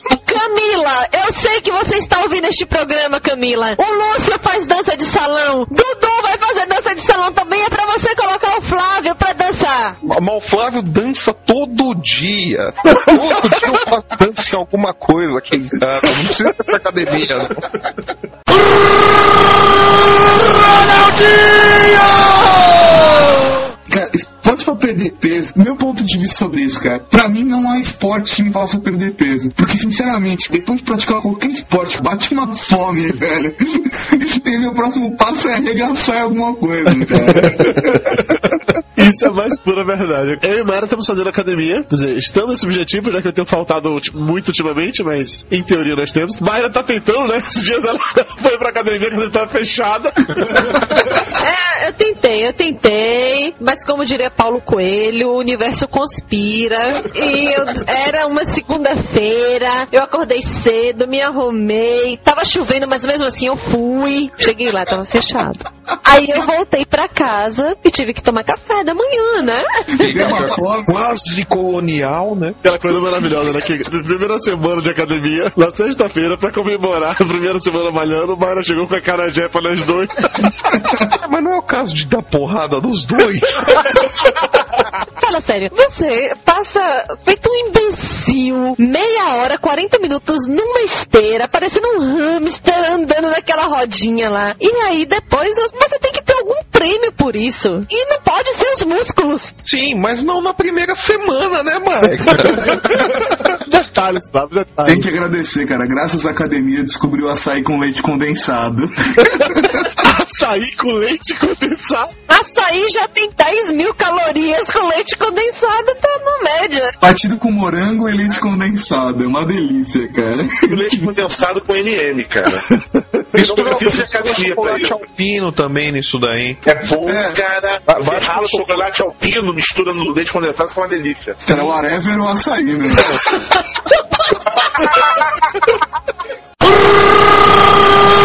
Camila, eu sei que você está ouvindo este programa, Camila. O Lúcio faz dança de salão. Dudu vai fazer dança de salão também. É pra você colocar o Flávio pra dançar. Mas o Flávio dança todo dia. Todo dia o Flávio dança em alguma coisa aqui em casa. Não precisa ir pra academia, não. Cara, esporte pra perder peso, meu ponto de vista sobre isso, cara, pra mim não há esporte que me faça perder peso. Porque, sinceramente, depois de praticar qualquer esporte, bate uma fome, <laughs> velho. E meu próximo passo é arregaçar em alguma coisa, cara. <laughs> Isso é a mais pura verdade. Eu e Mara estamos fazendo academia. Quer dizer, estamos nesse objetivo, já que eu tenho faltado muito ultimamente, mas em teoria nós temos. Mayra tá tentando, né? Esses dias ela <laughs> foi pra academia quando estava fechada. <laughs> É, eu tentei, eu tentei, mas como diria Paulo Coelho, o universo conspira. E eu- era uma segunda-feira, eu acordei cedo, me arrumei, tava chovendo, mas mesmo assim eu fui. Cheguei lá, tava fechado. <laughs> Aí eu voltei pra casa e tive que tomar café da manhã, né? Deu uma fome. Quase colonial, né? Aquela coisa maravilhosa, né? Que na primeira semana de academia, na sexta-feira, pra comemorar a primeira semana malhando, o Mayra chegou com a carajé pra nós dois. <laughs> Mas não é o caso de dar porrada nos dois. <laughs> Fala sério, você passa feito um imbecil, meia hora, 40 minutos numa esteira, parecendo um hamster andando naquela rodinha lá. E aí depois você tem que ter algum prêmio por isso. E não pode ser os músculos. Sim, mas não na primeira semana, né, Mike? <laughs> detalhes, sabe? Detalhes. Tem que agradecer, cara. Graças à academia descobriu açaí com leite condensado. <laughs> Açaí com leite condensado. Açaí já tem 10 mil calorias com leite condensado, tá na média. Batido com morango e leite condensado. É uma delícia, cara. <laughs> Leite condensado com MM, cara. <laughs> Não precisa de academia pra chocolate isso. alpino também nisso daí. É bom, É. cara. Vai- rala o chocolate alpino, mistura no leite condensado, fica uma delícia. Cara, whatever o açaí, né? <laughs>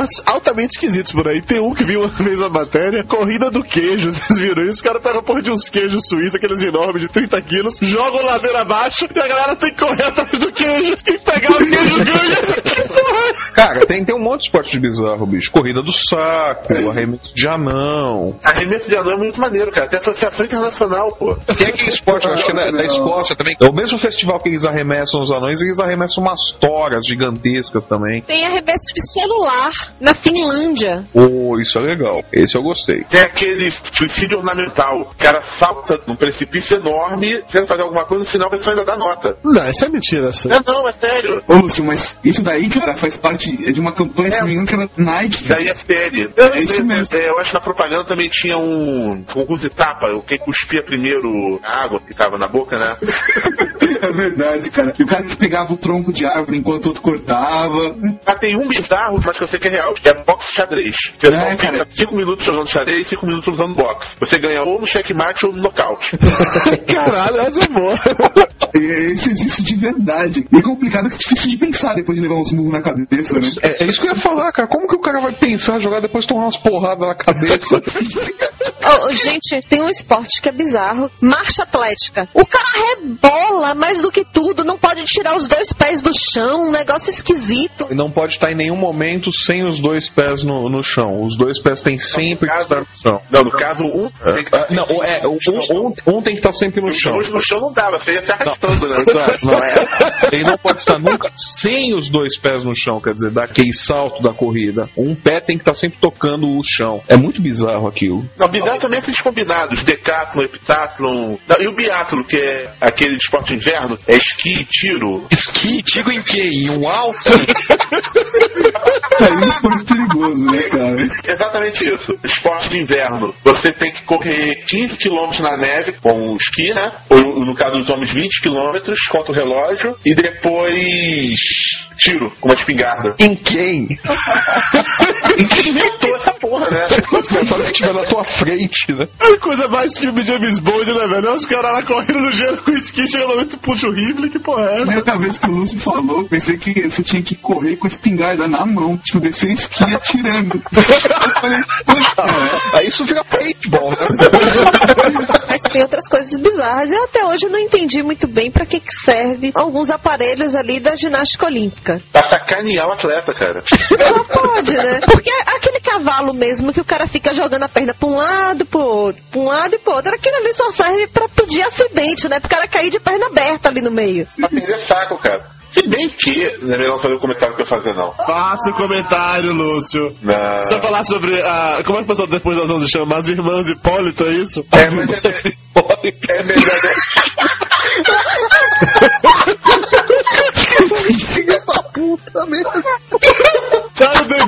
esportes altamente esquisitos por aí. Tem um que vi uma <laughs> vez a matéria, corrida do queijo. <laughs> Vocês viram isso? Os caras pegam a porra de uns queijos suíços, aqueles enormes de 30 quilos, jogam ladeira abaixo e a galera tem que correr atrás do queijo. Quem pegar o <laughs> queijo ganha. É? Cara, tem, tem um monte de esporte de bizarro, bicho. Corrida do saco, arremesso de anão. Arremesso de anão é muito maneiro, cara. Tem associação internacional, pô. Tem aquele esporte, eu acho que é da, da Escócia também. É o mesmo festival que eles arremessam os anões, eles arremessam umas toras gigantescas também. Tem arremesso de celular na Finlândia. Oh, isso é legal. Esse eu gostei. Tem aquele suicídio ornamental. O cara salta num precipício enorme, tenta fazer alguma coisa, no final a pessoa ainda dá nota. Não, isso é mentira. Isso. Não, não, é sério. Ô, Lúcio, mas isso daí, cara, faz parte de uma campanha, se não me engano, que era Nike. Daí é sério. É isso mesmo. É, eu acho que na propaganda também tinha um concurso de tapa. o Quem cuspia primeiro a água que tava na boca, né? <laughs> É verdade, cara. E o cara que pegava o tronco de árvore enquanto o outro cortava. Ah, tem um bizarro, mas que eu sei que é real, que é boxe xadrez. O pessoal É, fica cara. 5 minutos jogando xadrez e 5 minutos lutando boxe. Você ganha ou no checkmate ou no nocaute. <laughs> Caralho, essa é boa. E Esse existe de verdade. E é complicado que é difícil de pensar depois de levar uns murros na cabeça, né? É, é isso que eu ia falar, cara. Como que o cara vai pensar, jogar depois tomar umas porradas na cabeça? <laughs> Oh, gente, tem um esporte que é bizarro. Marcha atlética. O cara rebola mais do que tudo, não pode tirar os dois pés do chão, um negócio esquisito. E não pode estar em nenhum momento sem os dois pés no, no chão. Os dois pés têm sempre que estar no chão. Não, no caso, um tem que Ah, Não, é, um, um, um tem que estar sempre no chão. Os no chão não dava, você ia se arrastando, né? <laughs> Exato, não é. Ele não pode estar nunca sem os dois pés no chão, quer dizer, dar aquele salto da corrida. Um pé tem que estar sempre tocando o chão. É muito bizarro aquilo. Não, bizarro também é aqueles combinados, decathlon, heptathlon, não, e o biathlon, que é aquele de esporte de inverno, é esqui, tiro. Esqui, digo em quê? Em um alto? <laughs> É esporte perigoso, né, cara? Exatamente isso. Esporte de inverno. Você tem que correr 15 km na neve com o esqui, né? Ou no caso dos homens, 20 km contra o relógio. E depois tiro com uma espingarda. em quem? E <laughs> quem inventou essa porra, né? Só que estiver na tua frente, né? É a coisa mais filme de James Bond, né, velho? É Os caras lá correndo no gelo com esqui, chega no momento puxa o rifle, que porra é essa? outra vez que o Lúcio falou, pensei que você tinha que correr com a espingarda na mão, tipo, descer esqui atirando. Eu falei, puta, Aí isso vira paintball, né? Mas tem outras coisas bizarras. Eu até hoje não entendi muito bem pra que, que serve alguns aparelhos ali da ginástica olímpica. Pra sacanear o atleta, cara. Só pode, né? Porque aquele cavalo mesmo que o cara fica jogando a perna pra um lado, pro outro, pra um lado e pro outro, aquilo ali só serve pra pedir acidente, né? Pro cara cair de perna aberta ali no meio. Pra perder saco, cara. Se bem que. Não é melhor não fazer o comentário que eu fazer, não. Faça o comentário, Lúcio. Não. Vai falar sobre a. Como é que o pessoal depois das 11 chama? As irmãs Hipólito, é isso? É, mas é, é melhor. <laughs> <laughs> Puta merda. Tá no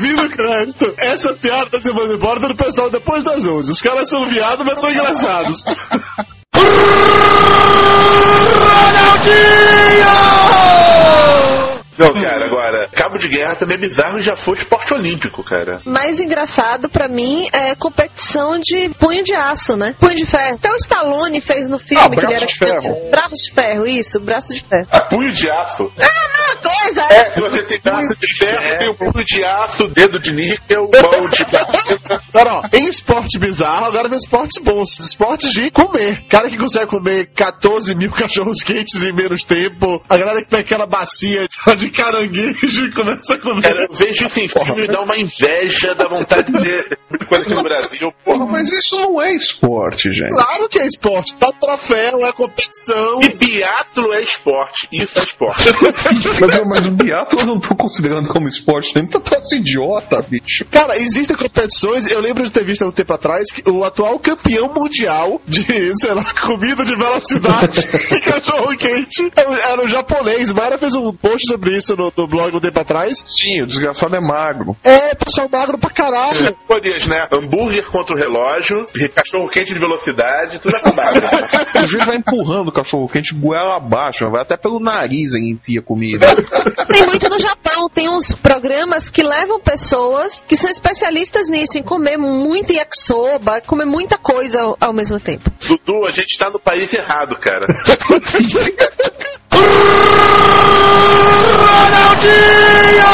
devido crédito. Essa piada das irmãs Hipólito é do pessoal depois das 11. Os caras são viados, mas são engraçados. <laughs> Não, cara, agora, cabo de guerra também é bizarro e já foi esporte olímpico, cara. Mais engraçado pra mim é competição de punho de aço, né? Punho de ferro. Até o Stallone fez no filme Ah, que ele braço era de ferro. Braço de ferro, isso, braço de ferro. A punho de aço. É a mesma coisa, É, se você tem braço de ferro, tem o punho de aço, dedo de níquel, mão de aço. <laughs> Agora, ó, em esporte bizarro, agora vem esportes bons. Esportes de comer. Cara que consegue comer 14 mil <laughs> cachorros quentes em menos tempo. A galera que pega aquela bacia de caranguejo e começa a comer. Cara, eu vejo isso em filme e dá uma inveja da vontade de ter <laughs> coisa aqui no Brasil. Porra, Mas isso não é esporte, gente. Claro que é esporte. Tá troféu, é competição. E biatlo é esporte. Isso é esporte. <laughs> Mas, mas o biatlo eu não tô considerando como esporte, nem tá tão idiota, bicho. Cara, existem competições, eu lembro de ter visto há um tempo atrás que o atual campeão mundial de, <laughs> sei lá, comida de velocidade e cachorro quente era o japonês. Mara fez um post sobre isso no, no blog um tempo atrás. Sim, o desgraçado é magro. É, pessoal magro pra caralho. Podias, né? Hambúrguer contra o relógio, cachorro quente de velocidade, tudo acabado. <laughs> O juiz vai empurrando o cachorro quente goela abaixo, vai até pelo nariz e enfia comida. Tem muito no Japão, tem uns programas que levam pessoas que são especialistas nisso, em comer muito yakisoba, comer muita coisa ao, ao mesmo tempo. Dudu, a gente tá no país errado, cara. <laughs> 我要吃药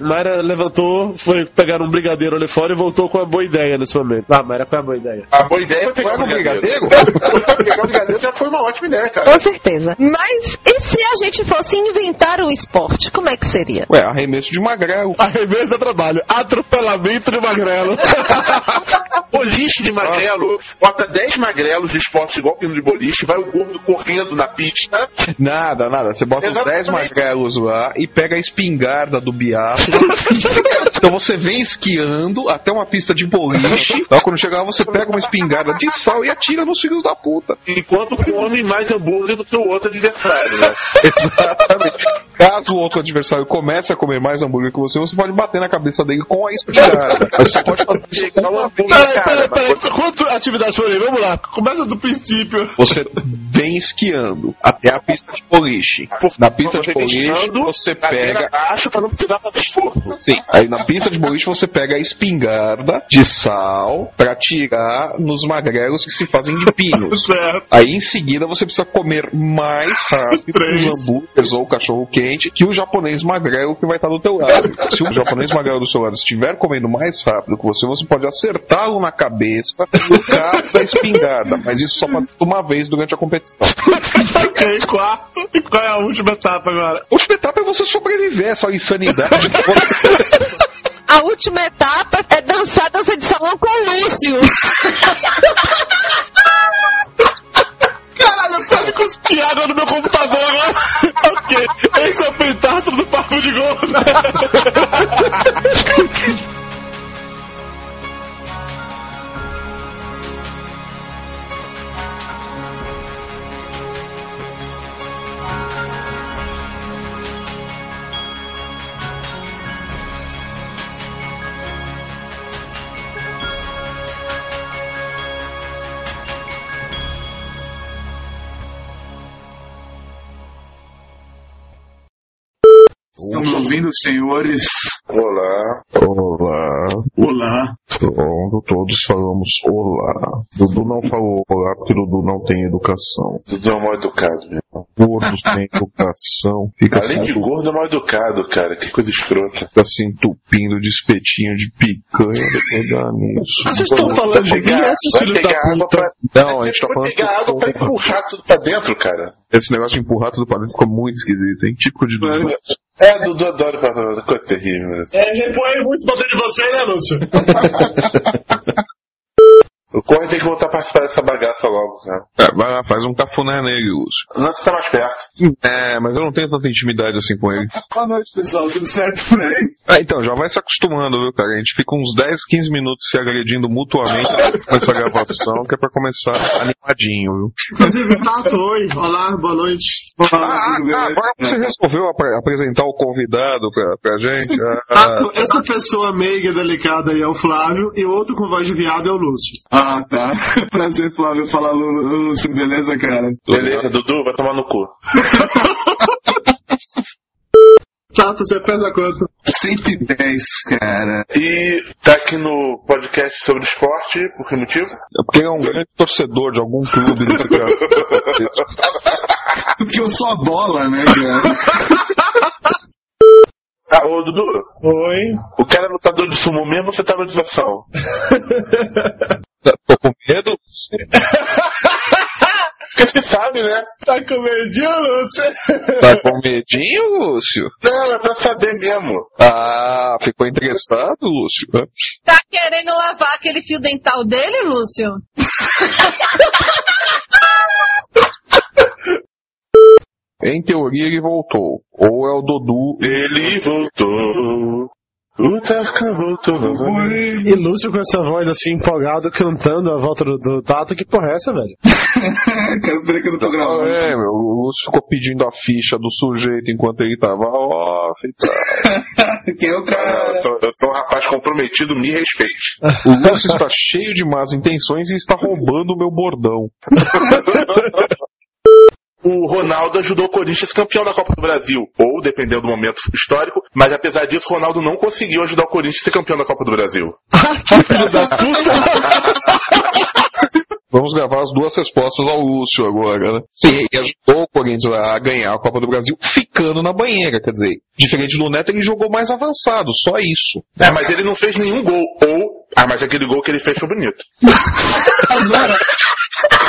Mayra levantou, foi pegar um brigadeiro ali fora e voltou com uma boa ideia nesse momento. Ah, Mayra, qual é a boa ideia? A boa ideia é pegar Vai o no brigadeiro. brigadeiro? pegar o brigadeiro já foi uma ótima ideia, cara. Com certeza. Mas e se a gente fosse inventar um esporte, como é que seria? Ué, arremesso de magrelo. Arremesso da trabalho, atropelamento de magrelo. <laughs> Boliche de magrelo, bota 10 magrelos de esporte igual pino de boliche, vai o gordo correndo na pista. Nada, nada. Você bota os 10 Exatamente. magrelos lá e pega a espingarda do biatlo. <laughs> então você vem esquiando até uma pista de boliche. Então quando chegar lá, você pega uma espingarda de sal e atira nos filhos da puta. Enquanto come mais hambúrguer do que o outro adversário, né? <laughs> Exatamente. Caso o outro adversário comece a comer mais hambúrguer que você, você pode bater na cabeça dele com a espingarda. <laughs> Mas você pode fazer isso com uma vez. Peraí, peraí, peraí. Quanto atividade foi aí? Vamos lá. Começa do princípio. Você esquiando até a pista de boliche. Na pista de boliche você pega. abaixo pra não precisar fazer esforço. Sim, aí na pista de boliche você pega a espingarda de sal pra tirar nos magrelos que se fazem de <laughs> pinos. Certo. Aí em seguida você precisa comer mais rápido os hambúrgueres ou o cachorro quente que o japonês magrelo que vai estar do teu lado. Se o japonês magrelo do seu lado estiver comendo mais rápido que você, você pode acertá-lo na cabeça no cabo da espingarda, mas isso só pode ser uma vez durante a competição. Ok, quarto. E qual é a última etapa agora? A última etapa é você sobreviver a essa insanidade. <laughs> A última etapa é dançar dança de salão com o Lúcio. Caralho, eu quase cuspi água no meu computador agora. ok, esse é o pentátulo do Papo de Gordo. <laughs> Estão me ouvindo, senhores? Olá. Olá. Olá. Pronto, todos falamos olá. Dudu não falou olá porque Dudu não tem educação. Dudu é mal educado, meu irmão. Gordo sem educação. Fica Além de gordo, é mal educado, cara. Que coisa escrota. fica se entupindo de espetinho de picanha depois dá nisso. Vocês estão falando de é vai filhos da pegar água puta? pra. Não, a gente tá Vai falando pegar água pra de empurrar tudo pra dentro, cara. Esse negócio de empurrar tudo pra dentro ficou muito esquisito, hein? Típico de Dudu. É, Dudu adora pra. Coisa terrível. né? É, já empurrei muito pra dentro de você, né, Lúcio? <laughs> O Corre tem que voltar a participar dessa bagaça logo, cara. É, vai lá, faz um cafuné nele, Lúcio. Não, você tá mais perto. É, mas eu não tenho tanta intimidade assim com ele. <laughs> Boa noite, pessoal. Tudo certo por aí? Ah, então, já vai se acostumando, viu, cara? A gente fica uns 10, 15 minutos se agredindo mutuamente com essa gravação, que é pra começar animadinho, viu? Inclusive, Tato, oi. Olá, boa noite. Ah, tudo ah, agora você resolveu apre- apresentar o convidado pra, pra gente? Ah, Tato, essa pessoa meiga e delicada aí é o Flávio e o outro com voz de viado é o Lúcio. Ah, tá. <laughs> Prazer, Flávio. Fala, Lúcio. Beleza, cara? Beleza, Dudu, vai tomar no cu. <laughs> Tato, você pesa quanto? 110, cara. E tá aqui no podcast sobre esporte, por que motivo? é porque é um grande torcedor de algum clube <laughs> cara. Porque eu sou a bola, né, cara? Ah, ô Dudu, Oi. o cara é lutador de sumo mesmo ou você tá no desafio? Tô com medo? <laughs> Porque você sabe, né? Tá com medinho, Lúcio? Tá com medinho, Lúcio? Não, é pra saber mesmo. Ah, ficou interessado, Lúcio? Tá querendo lavar aquele fio dental dele, Lúcio? <laughs> Em teoria ele voltou. Ou é o Dudu. Ele voltou. E Lúcio com essa voz assim, empolgado, cantando a volta do, do Tato. Que porra é essa, velho? cara, peraí que eu não tô Ah, gravando. é, meu, o Lúcio ficou pedindo a ficha do sujeito enquanto ele tava off e tal. <laughs> Quem é o cara? eu, sou, eu sou um rapaz comprometido, me respeite. <laughs> O Lúcio está cheio de más intenções e está roubando o meu bordão. <laughs> O Ronaldo ajudou o Corinthians a ser campeão da Copa do Brasil. Ou, dependendo do momento histórico, mas apesar disso, o Ronaldo não conseguiu ajudar o Corinthians a ser campeão da Copa do Brasil. <laughs> <laughs> Vamos gravar as duas respostas ao Lúcio agora, né? Sim, ele ajudou o Corinthians a ganhar a Copa do Brasil ficando na banheira, quer dizer, diferente do Neto, ele jogou mais avançado, só isso. É, mas ele não fez nenhum gol. Ou, ah, mas aquele gol que ele fez foi bonito. <laughs>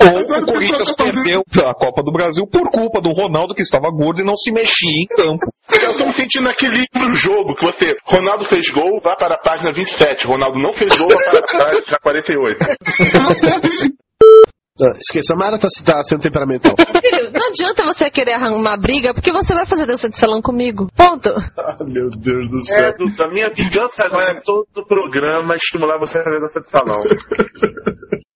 Ou o Corinthians perdeu a Copa do Brasil por culpa do Ronaldo que estava gordo e não se mexia em campo. Eu tô me sentindo naquele livro jogo que você, Ronaldo fez gol, vá para a página 27. Ronaldo não fez gol, vá para a página <laughs> 48. Ah, Esqueça, a Mara tá, tá sendo temperamental. Filho, não adianta você querer arrumar briga, porque você vai fazer dança de salão comigo. Ponto. Ah, Meu Deus do É, céu. A minha vingança agora é todo o programa estimular você a fazer dança de salão. <laughs>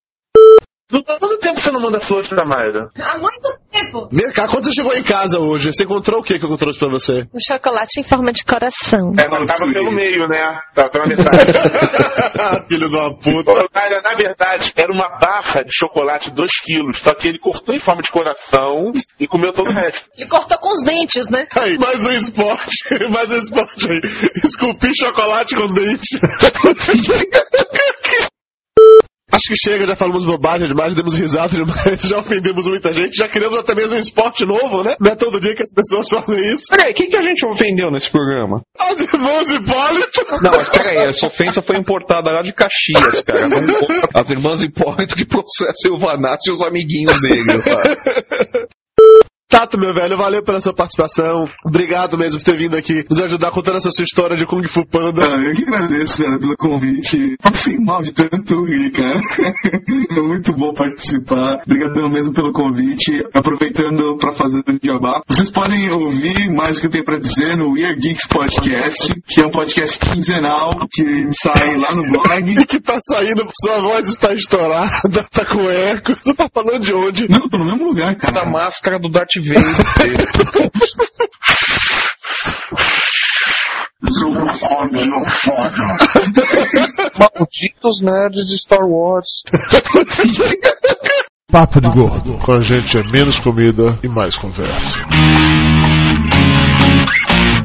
Há quanto tempo você não manda flores pra Mayra? Há muito tempo. Vem cá, quando você chegou em casa hoje, você encontrou o que que eu trouxe pra você? Um chocolate em forma de coração. É, não tava pelo meio, né? Tava pela <laughs> metade. <laughs> Filho de uma puta. Ô, Cara, na verdade, era uma barra de chocolate 2 quilos, só que ele cortou em forma de coração e comeu todo o resto. Ele cortou com os dentes, né? Aí, mais um esporte, <laughs> mais um esporte aí. Esculpir chocolate com dente. Acho que chega, já falamos bobagem demais, demos risada demais, <laughs> já ofendemos muita gente, já criamos até mesmo um esporte novo, né? Não é todo dia que as pessoas fazem isso. Peraí, quem que a gente ofendeu nesse programa? As irmãs Hipólito! Não, mas peraí, essa ofensa foi importada lá de Caxias, cara. As irmãs Hipólito que processam o Vanassi e os amiguinhos dele, <laughs> tá? Tato, meu velho, valeu pela sua participação. Obrigado mesmo por ter vindo aqui nos ajudar contando essa sua história de Kung Fu Panda. Ah, eu que agradeço, cara, pelo convite. Passei mal de tanto rir, cara. <laughs> É muito bom participar. Obrigadão mesmo pelo convite. Aproveitando pra fazer o jabá. Vocês podem ouvir mais o que eu tenho pra dizer no Weird Geeks Podcast, que é um podcast quinzenal que sai lá no blog. que tá saindo, sua voz está estourada, tá com eco. Você tá falando de onde? Não, tô no mesmo lugar, cara. Da máscara do Darth Vader. Malditos nerds de Star Wars. Papo de Gordo. Com a gente é menos comida e mais conversa.